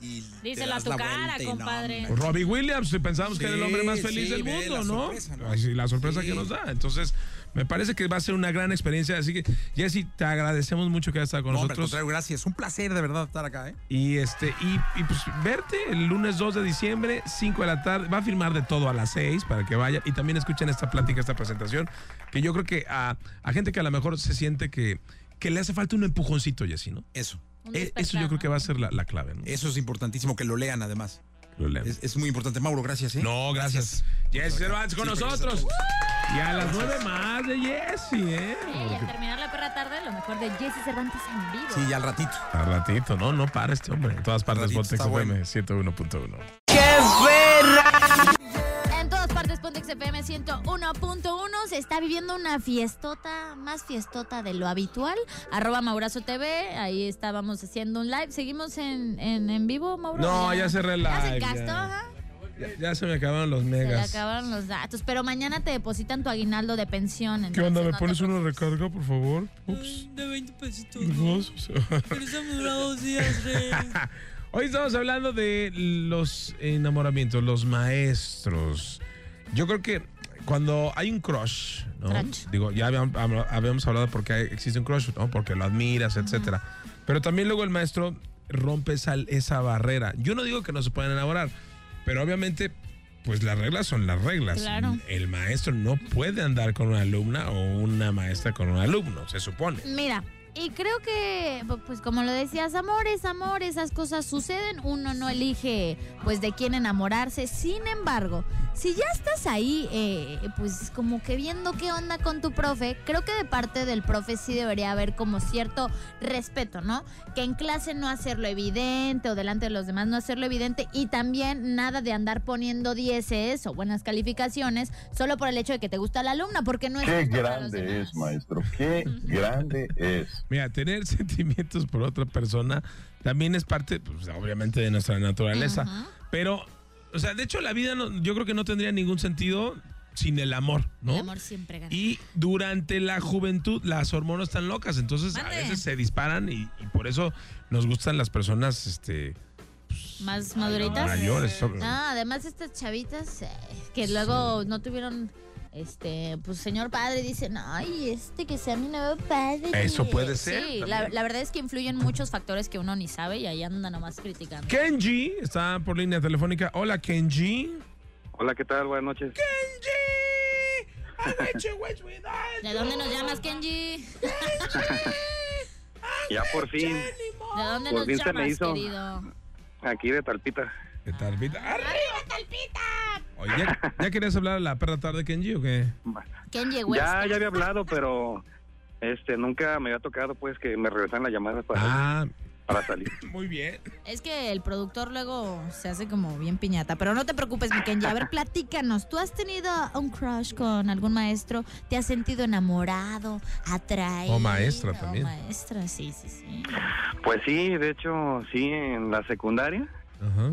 Speaker 7: Y
Speaker 2: Díselo a tu cara,
Speaker 7: no,
Speaker 2: compadre.
Speaker 7: hombre.
Speaker 1: Robbie Williams, pensábamos que era el hombre más
Speaker 7: Sí,
Speaker 1: feliz
Speaker 7: sí,
Speaker 1: del mundo,
Speaker 7: la
Speaker 1: ¿no?
Speaker 7: sorpresa, ¿no?
Speaker 1: Ay, sí, la sorpresa
Speaker 7: Sí.
Speaker 1: que nos da. Entonces, me parece que va a ser una gran experiencia. Así que, Jesse, te agradecemos mucho que hayas estado con
Speaker 7: No, hombre,
Speaker 1: nosotros.
Speaker 7: contrario, gracias. Un placer de verdad estar acá, ¿eh?
Speaker 1: Y este, y, y, pues verte el lunes 2 de diciembre, 5 de la tarde. Va a filmar de todo a las 6 para que vayan. Y también escuchen esta plática, esta presentación. Que yo creo que a, a gente que a lo mejor se siente que, que le hace falta un empujoncito, Jesse, ¿no?
Speaker 7: Eso.
Speaker 1: E-
Speaker 2: despertar,
Speaker 1: Eso yo creo que va a ser la, la clave, ¿no?
Speaker 7: Eso es importantísimo que lo lean además.
Speaker 1: lo leemos.
Speaker 7: Es, es muy importante. Mauro, gracias, ¿eh?
Speaker 1: No, gracias. Jesse Cervantes con
Speaker 7: Sí,
Speaker 1: nosotros. Y a las nueve más de Jesse, ¿eh?
Speaker 2: Y al terminar la perra tarde, lo mejor de Jesse Cervantes en vivo.
Speaker 7: Sí, ya al ratito.
Speaker 1: Al ratito, ¿no? No para este hombre. En todas partes, Pontex
Speaker 7: bueno.
Speaker 1: FM 101.1.
Speaker 2: partes, Pontex FM 101.1 se está viviendo una fiestota, más fiestota de lo habitual. Arroba Maurazo TV, ahí estábamos haciendo un live. ¿Seguimos en, en, en vivo, Mauro?
Speaker 1: No, ya cerré el
Speaker 2: ¿Ya se
Speaker 1: live,
Speaker 2: gastó,
Speaker 1: ya.
Speaker 2: ajá?
Speaker 1: Ya, ya se me acabaron los
Speaker 2: Se
Speaker 1: megas.
Speaker 2: acabaron los datos, pero mañana te depositan tu aguinaldo de pensión.
Speaker 1: ¿Qué onda? ¿Me
Speaker 2: no
Speaker 1: pones una recarga, por favor? Ups.
Speaker 4: De 20 pesitos.
Speaker 1: Dos.
Speaker 4: Pero estamos bravos días, rey.
Speaker 1: Hoy estamos hablando de los enamoramientos, los maestros. Yo creo que cuando hay un crush, ¿no? Digo, ya habíamos, habíamos hablado por qué existe un crush, ¿no? Porque lo admiras, etcétera. Pero también luego el maestro rompe esa, esa barrera. Yo no digo que no se puedan enamorar, pero obviamente, pues las reglas son las reglas.
Speaker 2: Claro.
Speaker 1: El maestro no puede andar con una alumna o una maestra con un alumno, se supone.
Speaker 2: Mira, y creo que, pues como lo decías, amores, amor, esas cosas suceden, uno no elige pues de quién enamorarse, sin embargo, si ya estás ahí, eh, pues como que viendo qué onda con tu profe, creo que de parte del profe sí debería haber como cierto respeto, ¿no? Que en clase no hacerlo evidente o delante de los demás no hacerlo evidente y también nada de andar poniendo dieces o buenas calificaciones solo por el hecho de que te gusta la alumna, porque no es
Speaker 8: Qué grande es, maestro. Qué grande es.
Speaker 1: Mira, tener sentimientos por otra persona también es parte, pues, obviamente, de nuestra naturaleza.
Speaker 2: Ajá.
Speaker 1: Pero, o sea, de hecho, la vida no- yo creo que no tendría ningún sentido sin el amor, ¿no?
Speaker 2: El amor siempre gana.
Speaker 1: Y durante la juventud las hormonas están locas, entonces a veces se disparan y, y por eso nos gustan las personas, este,
Speaker 2: más maduritas.
Speaker 1: mayores.
Speaker 2: Ah, además estas chavitas eh, que luego no tuvieron este pues señor padre dicen, "Ay, este que sea mi nuevo padre."
Speaker 1: Eso puede ser
Speaker 2: Sí, la, la verdad es que influyen muchos factores que uno ni sabe y ahí anda nomás criticando.
Speaker 1: Kenji está por línea telefónica. Hola, Kenji.
Speaker 9: Hola, ¿qué tal? Buenas noches.
Speaker 1: Kenji.
Speaker 2: ¿De dónde nos llamas, Kenji?
Speaker 9: Ya por fin,
Speaker 2: ¿De dónde
Speaker 9: Por
Speaker 2: nos
Speaker 9: fin se me
Speaker 2: llamas,
Speaker 9: hizo.
Speaker 2: querido?
Speaker 9: aquí de Talpita.
Speaker 1: ¿Qué tal, Pita? ¡Arriba, Talpita! Oye, ¿ya, ya querías hablar a la perra tarde, Kenji, o qué?
Speaker 2: Kenji
Speaker 9: Ya,
Speaker 2: Huesca.
Speaker 9: ya había hablado, pero este nunca me había tocado pues que me regresaran las llamadas para,
Speaker 1: Ah,
Speaker 9: para salir.
Speaker 1: muy bien.
Speaker 2: Es que el productor luego se hace como bien piñata, pero no te preocupes, mi Kenji. A ver, platícanos. ¿Tú has tenido un crush con algún maestro? ¿Te has sentido enamorado, atraído?
Speaker 1: O maestra
Speaker 2: O
Speaker 1: también.
Speaker 2: maestra, sí, sí, sí.
Speaker 9: Pues sí, de hecho, sí, en la secundaria.
Speaker 1: Ajá,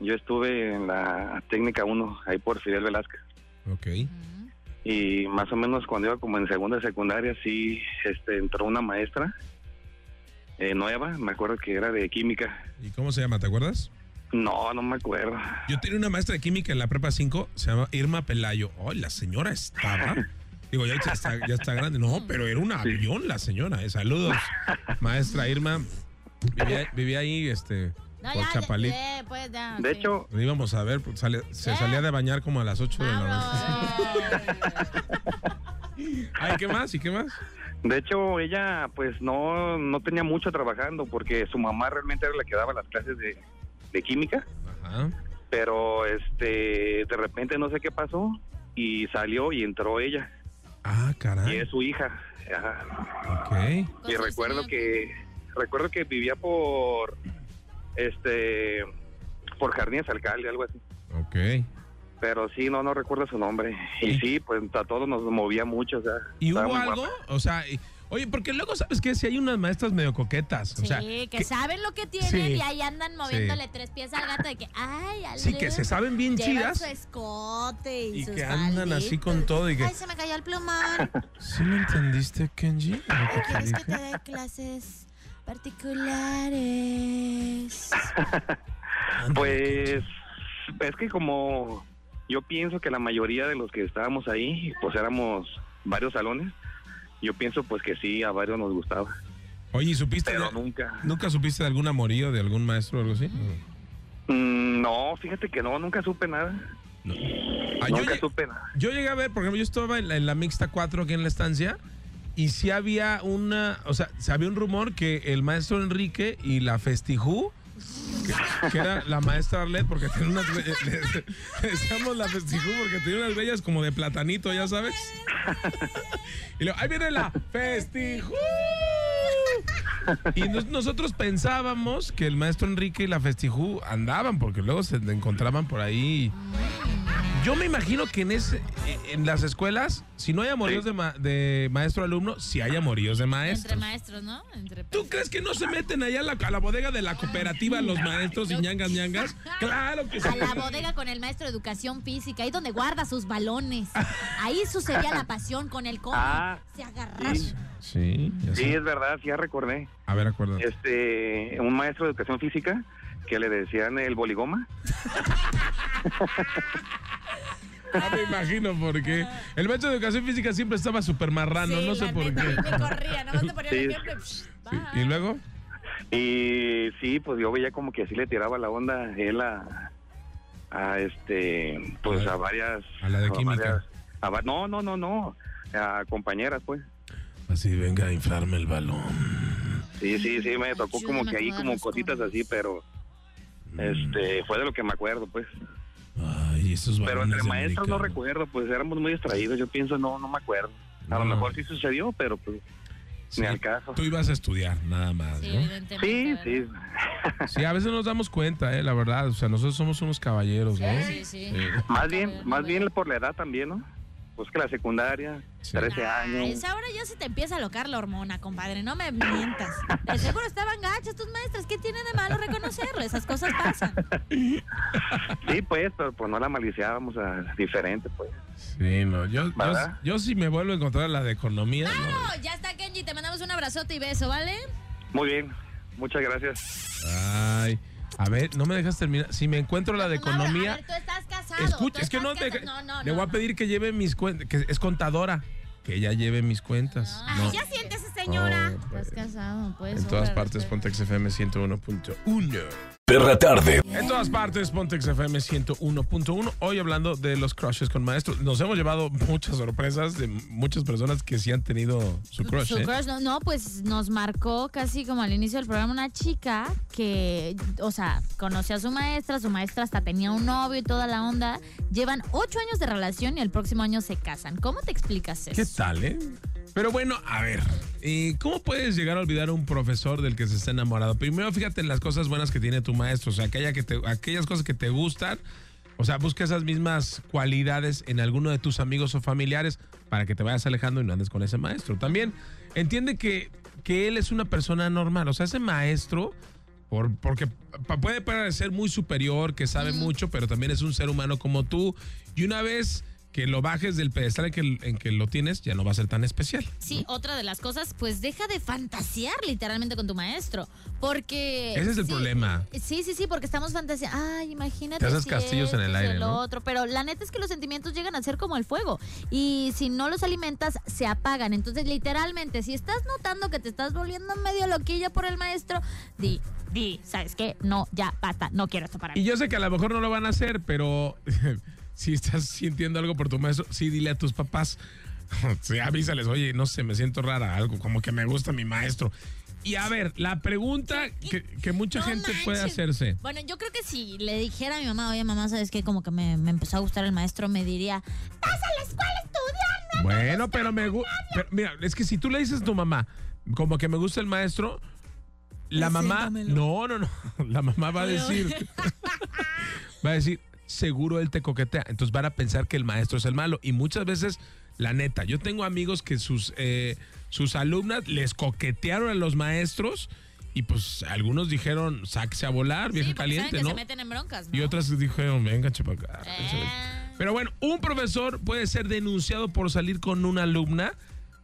Speaker 9: Yo estuve en la técnica 1, ahí por Fidel Velázquez.
Speaker 1: ok.
Speaker 9: Y más o menos cuando iba como en segunda secundaria, sí, este, entró una maestra eh, nueva, me acuerdo que era de química.
Speaker 1: ¿Y cómo se llama, te acuerdas?
Speaker 9: No, no me acuerdo.
Speaker 1: Yo tenía una maestra de química en la prepa 5, se llama Irma Pelayo. Oh, la señora estaba. Digo, ya está, ya está grande. No, pero era un avión la señora. eh. Saludos, maestra Irma. Vivía, vivía ahí, este,
Speaker 2: No,
Speaker 1: por
Speaker 2: ya, pues ya.
Speaker 9: De
Speaker 2: sí.
Speaker 9: hecho,
Speaker 1: Lo íbamos a ver, pues, sale- se salía de bañar como a las 8 de la noche. Ay, ¿qué más? ¿Y qué más?
Speaker 9: De hecho, ella pues no, no tenía mucho trabajando porque su mamá realmente era la que daba las clases de, de química,
Speaker 1: Ajá.
Speaker 9: pero este de repente no sé qué pasó y salió y entró ella
Speaker 1: Ah,
Speaker 9: y
Speaker 1: caray.
Speaker 9: es su hija. Ajá.
Speaker 1: Ok.
Speaker 9: Y recuerdo que recuerdo que vivía por este por Jardines Alcalde, algo así.
Speaker 1: Ok.
Speaker 9: Pero sí, no no recuerdo su nombre. Y sí, pues a todos nos movía mucho, o sea,
Speaker 1: ¿Y hubo algo?
Speaker 9: guapa.
Speaker 1: O sea, y- oye, porque luego sabes que si hay unas maestras medio coquetas. O
Speaker 2: Sí,
Speaker 1: sea,
Speaker 2: que,
Speaker 1: que-
Speaker 2: saben lo que tienen
Speaker 1: Sí.
Speaker 2: y ahí andan moviéndole tres pies al gato de que, ay,
Speaker 1: sí, que se saben bien chidas
Speaker 2: su escote y,
Speaker 1: y
Speaker 2: sus
Speaker 1: que andan así con todo y que...
Speaker 5: Ay, se me cayó el plumón.
Speaker 1: ¿Sí lo entendiste, Kenji?
Speaker 5: ¿Quieres que te dé clases particulares?
Speaker 9: Pues es que como yo pienso que la mayoría de los que estábamos ahí, pues éramos varios salones, yo pienso pues que sí, a varios nos gustaba,
Speaker 1: Oye, ¿y supiste?
Speaker 9: pero
Speaker 1: de-
Speaker 9: nunca.
Speaker 1: ¿Nunca supiste de algún amorío de algún maestro o algo así?
Speaker 9: Mm, no, fíjate que no, nunca supe nada.
Speaker 1: No. Ah,
Speaker 9: nunca supe nada.
Speaker 1: yo llegué a ver, por ejemplo, yo estaba en la, en la mixta 4 aquí en la estancia y sí había una, o sea, se había un rumor que el maestro Enrique y la Festijú que, era la maestra Arlet porque tenía unas le, le la festijó porque tenía unas huellas como de platanito, ya sabes. Y luego, ahí viene la festijó. Y nos- nosotros pensábamos que el maestro Enrique y la festijú andaban porque luego se encontraban por ahí. Yo me imagino que en ese, en las escuelas, si no hay amoríos de, ma- de maestro-alumno, si hay amoríos de maestros.
Speaker 2: Entre maestros, ¿no? Entre
Speaker 1: ¿Tú crees que no se meten allá a la, a la bodega de la cooperativa los maestros y ñangas ñangas? Claro que sí.
Speaker 2: A la bodega con el maestro de educación física, ahí donde guarda sus balones. Ahí sucedía la pasión con el cómic.
Speaker 9: Ah,
Speaker 2: Se agarraban.
Speaker 9: sí.
Speaker 1: Sí, ya
Speaker 9: Sí, es verdad, ya recordé.
Speaker 1: A ver, acuérdate.
Speaker 9: Este, un maestro de educación física que le decían el boligoma.
Speaker 1: Me imagino por qué. El maestro de educación física siempre estaba súper marrano,
Speaker 2: Sí,
Speaker 1: no sé
Speaker 2: la
Speaker 1: por
Speaker 2: neta,
Speaker 1: qué.
Speaker 2: y me corría, nomás te ponía el
Speaker 9: Sí.
Speaker 2: ejemplo y, psh,
Speaker 1: Sí,
Speaker 2: bye.
Speaker 1: ¿Y luego?
Speaker 9: Y sí, pues yo veía como que así le tiraba la onda él a, a este, pues
Speaker 1: A-
Speaker 9: a varias.
Speaker 1: a la de química.
Speaker 9: varias- a va- no, no, no, no. A compañeras, pues.
Speaker 1: Así, venga a inflarme el balón.
Speaker 9: Sí, sí, sí, me tocó como que ahí como cositas así, pero este fue de lo que me acuerdo, pues.
Speaker 1: Ay, esos
Speaker 9: Pero entre maestros no recuerdo, pues éramos muy distraídos, yo pienso, no, no me acuerdo. A lo mejor sí sucedió, pero pues
Speaker 1: Sí,
Speaker 9: ni al caso.
Speaker 1: Tú ibas a estudiar, nada más,
Speaker 2: Sí.
Speaker 9: Sí, sí.
Speaker 1: Sí, a veces nos damos cuenta, eh, la verdad. O sea, nosotros somos unos caballeros, ¿no?
Speaker 2: Sí, sí.
Speaker 1: Sí.
Speaker 9: Más bien, más bien por la edad también, ¿no? Pues que la secundaria,
Speaker 1: Sí.
Speaker 9: 13
Speaker 2: Ah,
Speaker 9: años.
Speaker 2: esa hora ya se te empieza a locar la hormona, compadre. No me mientas. De seguro estaban gachas tus maestras. ¿Qué tiene de malo reconocerlo? Esas cosas pasan.
Speaker 9: Sí, pues, pero pues no la maliciábamos a diferente, pues.
Speaker 1: Sí, no. Yo, yo, yo sí me vuelvo a encontrar la de economía. ¿no?
Speaker 2: No, ya está, Kenji. Te mandamos un abrazote y beso, ¿vale?
Speaker 9: Muy bien, muchas gracias.
Speaker 1: Ay, a ver, no me dejas terminar. Si me encuentro la de
Speaker 2: No, a
Speaker 1: economía,
Speaker 2: A ver.
Speaker 1: Escucha, es que no, te-
Speaker 2: no, no,
Speaker 1: le voy a pedir que lleve mis cuentas, que es contadora, que ella lleve mis cuentas.
Speaker 2: Ay,
Speaker 1: No.
Speaker 2: ya siéntese, señora.
Speaker 1: Pues,
Speaker 2: estás casado, pues.
Speaker 1: En todas partes. Pontex FM 101.1.
Speaker 3: Perra tarde.
Speaker 1: En todas partes, Pontex FM 101.1. Hoy hablando de los crushes con maestros. Nos hemos llevado muchas sorpresas de muchas personas que sí han tenido su crush.
Speaker 2: Su
Speaker 1: ¿eh?
Speaker 2: crush, no, no, pues nos marcó casi como al inicio del programa una chica que, o sea, conoció a su maestra, su maestra hasta tenía un novio y toda la onda. Llevan ocho años de relación y el próximo año se casan. ¿Cómo te explicas eso?
Speaker 1: ¿Qué tal, eh? Pero bueno, a ver, eh, ¿cómo puedes llegar a olvidar a un profesor del que se está enamorado? Primero, fíjate en las cosas buenas que tiene tu maestro, o sea, aquella que te- aquellas cosas que te gustan, o sea, busca esas mismas cualidades en alguno de tus amigos o familiares para que te vayas alejando y no andes con ese maestro. También entiende que, que él es una persona normal, o sea, ese maestro, por, porque puede parecer muy superior, que sabe mucho, pero también es un ser humano como tú, y una vez que lo bajes del pedestal en que, en que lo tienes, ya no va a ser tan especial.
Speaker 2: Sí, otra de las cosas, pues deja de fantasear literalmente con tu maestro. Porque.
Speaker 1: Ese es el
Speaker 2: sí,
Speaker 1: problema.
Speaker 2: Sí, sí, sí, porque estamos fantaseando. Ay, imagínate.
Speaker 1: Te haces
Speaker 2: si
Speaker 1: castillos en el aire, ¿no?
Speaker 2: otro. Pero la neta es que los sentimientos llegan a ser como el fuego. Y si no los alimentas, se apagan. Entonces, literalmente, si estás notando que te estás volviendo medio loquilla por el maestro, di, di, ¿sabes qué? No, ya, basta, no quiero esto para mí.
Speaker 1: Y yo sé que a lo mejor no lo van a hacer, pero si estás sintiendo algo por tu maestro, sí dile a tus papás. Sí, avísales, oye, no sé, me siento rara, algo como que me gusta mi maestro. Y a ver, la pregunta que, que mucha
Speaker 2: No
Speaker 1: gente puede hacerse.
Speaker 2: Bueno, yo creo que si le dijera a mi mamá, oye, mamá, ¿sabes qué? Como que me, me empezó a gustar el maestro, me diría, vas a la escuela a estudiar, ¿no?
Speaker 1: Bueno, pero me gusta. Mira, es que si tú le dices a tu mamá, como que me gusta el maestro, la mamá. No, no, no. La mamá va a decir. va a decir, seguro él te coquetea. Entonces van a pensar que el maestro es el malo. Y muchas veces, la neta, yo tengo amigos que sus, eh, sus alumnas les coquetearon a los maestros. Y pues algunos dijeron, sáquese a volar, vieja
Speaker 2: Sí, porque saben
Speaker 1: caliente,
Speaker 2: que
Speaker 1: ¿no?
Speaker 2: se meten en broncas, ¿no?
Speaker 1: Y otras dijeron, venga, chapacá.
Speaker 2: Eh.
Speaker 1: Pero bueno, un profesor puede ser denunciado por salir con una alumna.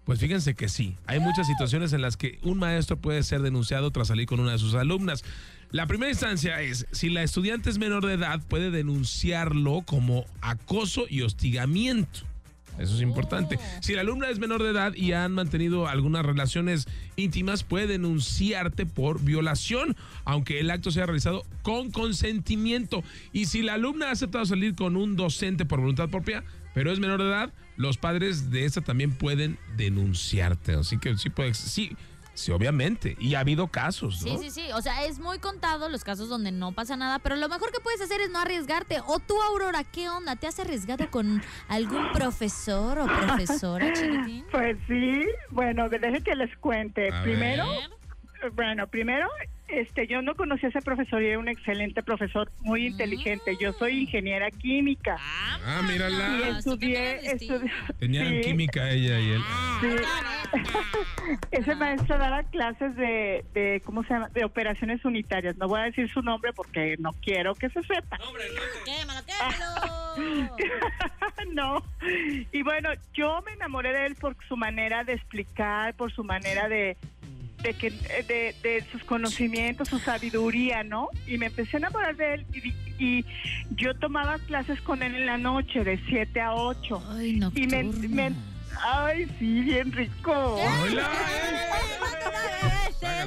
Speaker 1: Pues fíjense que sí, hay muchas situaciones en las que un maestro puede ser denunciado tras salir con una de sus alumnas. La primera instancia es, si la estudiante es menor de edad, puede denunciarlo como acoso y hostigamiento. Eso es importante. Si la alumna es menor de edad y han mantenido algunas relaciones íntimas, puede denunciarte por violación, aunque el acto sea realizado con consentimiento. Y si la alumna ha aceptado salir con un docente por voluntad propia, pero es menor de edad, los padres de esta también pueden denunciarte. Así que sí puede, sí, Sí, obviamente. Y ha habido casos, ¿no?
Speaker 2: Sí, sí, sí. O sea, es muy contado los casos donde no pasa nada, pero lo mejor que puedes hacer es no arriesgarte. O tú, Aurora, ¿qué onda? ¿Te has arriesgado con algún profesor o profesora, chiquitín?
Speaker 10: Pues sí, bueno, deje que les cuente.
Speaker 1: A
Speaker 10: primero,
Speaker 1: ver.
Speaker 10: bueno, primero, este, yo no conocí a ese profesor y era un excelente profesor, muy inteligente. Yo soy ingeniera química
Speaker 1: Ah, mírala.
Speaker 10: y estudié, estudié
Speaker 1: Tenían
Speaker 10: sí,
Speaker 1: química ella y él.
Speaker 10: sí. Ese maestro daba clases de, de, ¿cómo se llama? De operaciones unitarias. No voy a decir su nombre porque no quiero que se sepa.
Speaker 2: ¡Quémalo, quémalo!
Speaker 10: no. Y bueno, yo me enamoré de él por su manera de explicar, por su manera de de que de, de sus conocimientos, su sabiduría, ¿no? Y me empecé a enamorar de él y, y yo tomaba clases con él en la noche de 7 a 8.
Speaker 2: Ay,
Speaker 10: y me, me- ay, sí, bien rico.
Speaker 1: Hola,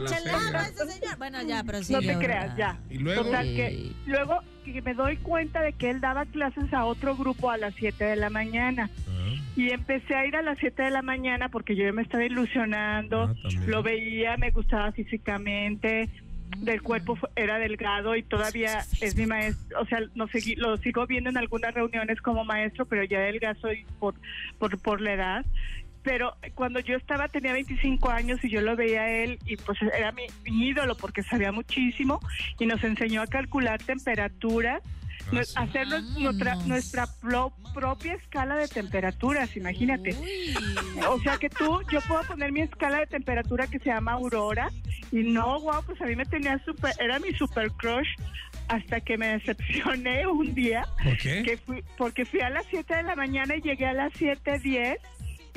Speaker 2: señor. Bueno, ya, pero sí.
Speaker 10: no te creas, ya.
Speaker 1: Y luego.
Speaker 10: Total, que, luego que me doy cuenta de que él daba clases a otro grupo a las 7 de la mañana. Y empecé a ir a las 7 de la mañana porque yo ya me estaba ilusionando,
Speaker 1: Ah,
Speaker 10: lo veía, me gustaba físicamente, del cuerpo era delgado y todavía es mi maestro, o sea, no segui- lo sigo viendo en algunas reuniones como maestro, pero ya delgazo y por, por, por la edad. Pero cuando yo estaba, tenía 25 años y yo lo veía a él y pues era mi, mi ídolo porque sabía muchísimo y nos enseñó a calcular temperaturas, hacer nu- nuestra, nuestra pro- propia escala de temperaturas, imagínate. O sea que tú, yo puedo poner mi escala de temperatura que se llama Aurora y no, wow, pues a mí me tenía super, era mi super crush hasta que me decepcioné un día
Speaker 1: ¿Por qué?
Speaker 10: que fui, porque fui a las 7 de la mañana y llegué a las 7.10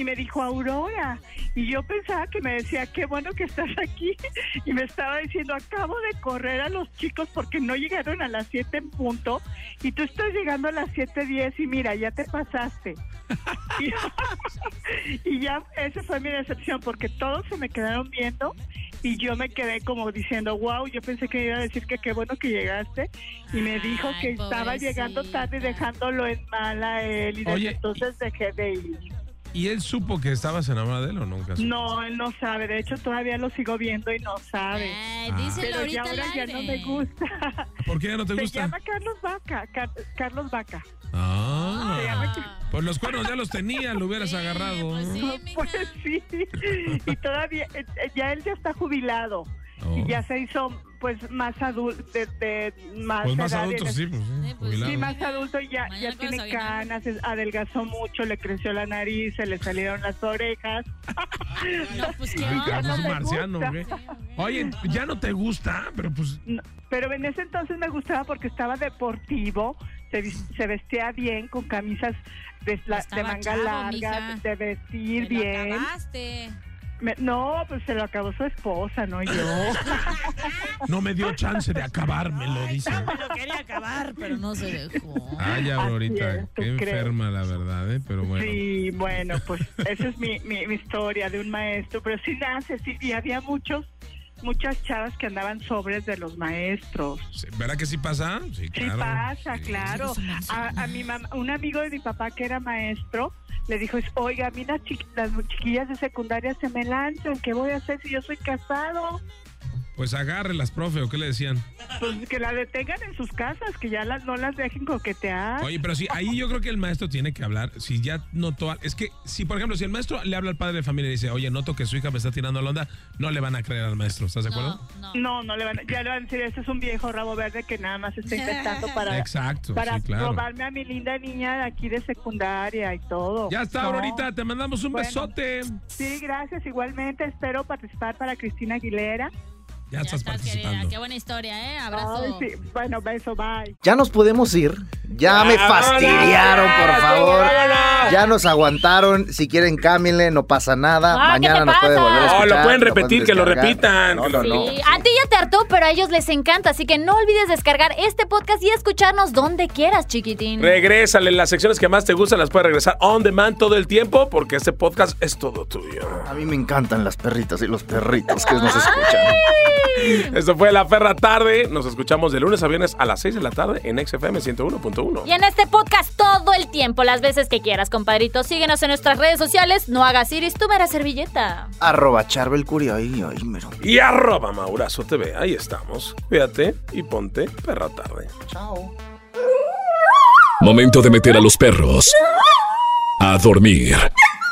Speaker 10: y me dijo Aurora y yo pensaba que me decía qué bueno que estás aquí y me estaba diciendo acabo de correr a los chicos porque no llegaron a las 7 en punto y tú estás llegando a las 7.10 y mira ya te pasaste y, y ya esa fue mi decepción porque todos se me quedaron viendo y yo me quedé como diciendo, wow, yo pensé que iba a decir que qué bueno que llegaste y me dijo
Speaker 2: Ay,
Speaker 10: que estaba llegando tarde dejándolo en mal a él y desde
Speaker 1: Oye,
Speaker 10: entonces dejé de ir.
Speaker 1: ¿Y él supo que estabas enamorada de él o nunca? supo?
Speaker 10: No, él no sabe, de hecho todavía lo sigo viendo y no sabe.
Speaker 2: Ay,
Speaker 1: Ah.
Speaker 2: díselo
Speaker 10: Pero ya
Speaker 2: ahorita
Speaker 10: ahora ya no me gusta.
Speaker 1: ¿Por qué ya no te
Speaker 10: Se
Speaker 1: gusta?
Speaker 10: llama Carlos Vaca, Car- Carlos Vaca.
Speaker 1: Ah.
Speaker 10: Se llama
Speaker 1: Pues los cuernos ya los tenía, lo hubieras
Speaker 2: Sí,
Speaker 1: agarrado.
Speaker 2: pues sí, mija.
Speaker 10: Pues sí, y todavía, eh, eh, ya él ya está jubilado
Speaker 1: Oh.
Speaker 10: y ya se hizo pues más adulto, de, de más
Speaker 1: Pues más
Speaker 10: en-
Speaker 1: sí, pues sí.
Speaker 2: Sí, pues.
Speaker 10: Sí, más adulto y ya,
Speaker 2: Mañana
Speaker 10: ya tiene canas, adelgazó mucho, le creció la nariz, se le salieron las orejas.
Speaker 2: No, pues qué
Speaker 1: Ay, marciano. Oye, ya no te gusta, pero pues
Speaker 10: No, Pero en ese entonces me gustaba porque estaba deportivo, se, se vestía bien con camisas de, la- de
Speaker 2: Estaba
Speaker 10: manga
Speaker 2: chavo,
Speaker 10: larga,
Speaker 2: mija.
Speaker 10: de vestir
Speaker 2: lo
Speaker 10: bien.
Speaker 2: acabaste.
Speaker 10: Me- no, pues se lo acabó su esposa, no yo.
Speaker 1: no me dio chance de acabármelo, dice.
Speaker 2: Me lo quería acabar, pero no se dejó.
Speaker 1: Ay, Aurorita,
Speaker 10: Así es, ¿tú
Speaker 1: qué
Speaker 10: crees?
Speaker 1: enferma la verdad, ¿eh? Pero bueno.
Speaker 10: Sí, bueno, pues esa es mi, mi, mi historia de un maestro, pero sí nace, sí, y había muchos, muchas chavas que andaban sobres de los maestros.
Speaker 1: ¿Verdad que sí pasa? Sí,
Speaker 10: Sí
Speaker 1: claro.
Speaker 10: pasa,
Speaker 1: Sí.
Speaker 10: claro. A, a mi mamá, un amigo de mi papá que era maestro, le dijo, oiga, a mí las, chiqui- las chiquillas de secundaria se me lanzan, ¿qué voy a hacer si yo soy casado?
Speaker 1: Pues agárrelas, profe, ¿o qué le decían?
Speaker 10: Pues que la detengan en sus casas, que ya las no las dejen coquetear.
Speaker 1: Oye, pero sí, ahí yo creo que el maestro tiene que hablar. Si ya notó. Es que, si por ejemplo, si el maestro le habla al padre de familia y dice, oye, noto que su hija me está tirando la onda, no le van a creer al maestro. ¿Estás de acuerdo?
Speaker 2: No,
Speaker 10: No, no le van a, ya le van a decir, ese es un viejo rabo verde que nada más está intentando para,
Speaker 1: Exacto,
Speaker 10: para
Speaker 1: sí, claro.
Speaker 10: robarme a mi linda niña de aquí de secundaria y todo.
Speaker 1: Ya está,
Speaker 10: No.
Speaker 1: Aurorita, te mandamos un
Speaker 10: Bueno.
Speaker 1: besote.
Speaker 10: Sí, gracias. Igualmente espero participar para Cristina Aguilera.
Speaker 1: Ya,
Speaker 2: Ya
Speaker 1: estás
Speaker 2: estás, querida. Qué buena historia, ¿eh? Abrazo.
Speaker 10: Ay, sí. Bueno, beso, bye.
Speaker 11: Ya nos podemos ir. Ya me fastidiaron, por favor. Ya nos aguantaron. Si quieren, cámbienle, no pasa nada.
Speaker 12: Ah, ¿qué
Speaker 11: Mañana nos puede volver a
Speaker 12: No,
Speaker 11: escuchar.
Speaker 12: lo pueden repetir, que lo repitan,
Speaker 11: No, no, no.
Speaker 5: A ti ya te hartó, pero a ellos les encanta, así que no olvides descargar este podcast y escucharnos donde quieras, chiquitín.
Speaker 12: Regrésale, las secciones que más te gustan las puedes regresar on demand todo el tiempo porque este podcast es todo tuyo.
Speaker 11: A mí me encantan las perritas y los perritos que nos escuchan.
Speaker 1: Esto fue La Perra Tarde. Nos escuchamos de lunes a viernes a las 6 de la tarde en XFM 101.1.
Speaker 2: Y en este podcast todo el tiempo, las veces que quieras, compadrito. Síguenos en nuestras redes sociales. No hagas iris, tú mera servilleta.
Speaker 11: Arroba Charbel Curio. Ay, ay, mero.
Speaker 1: Y arroba Maurazo TV. Ahí estamos. Cuídate y ponte Perra Tarde.
Speaker 11: Chao.
Speaker 3: Momento de meter a los perros a dormir.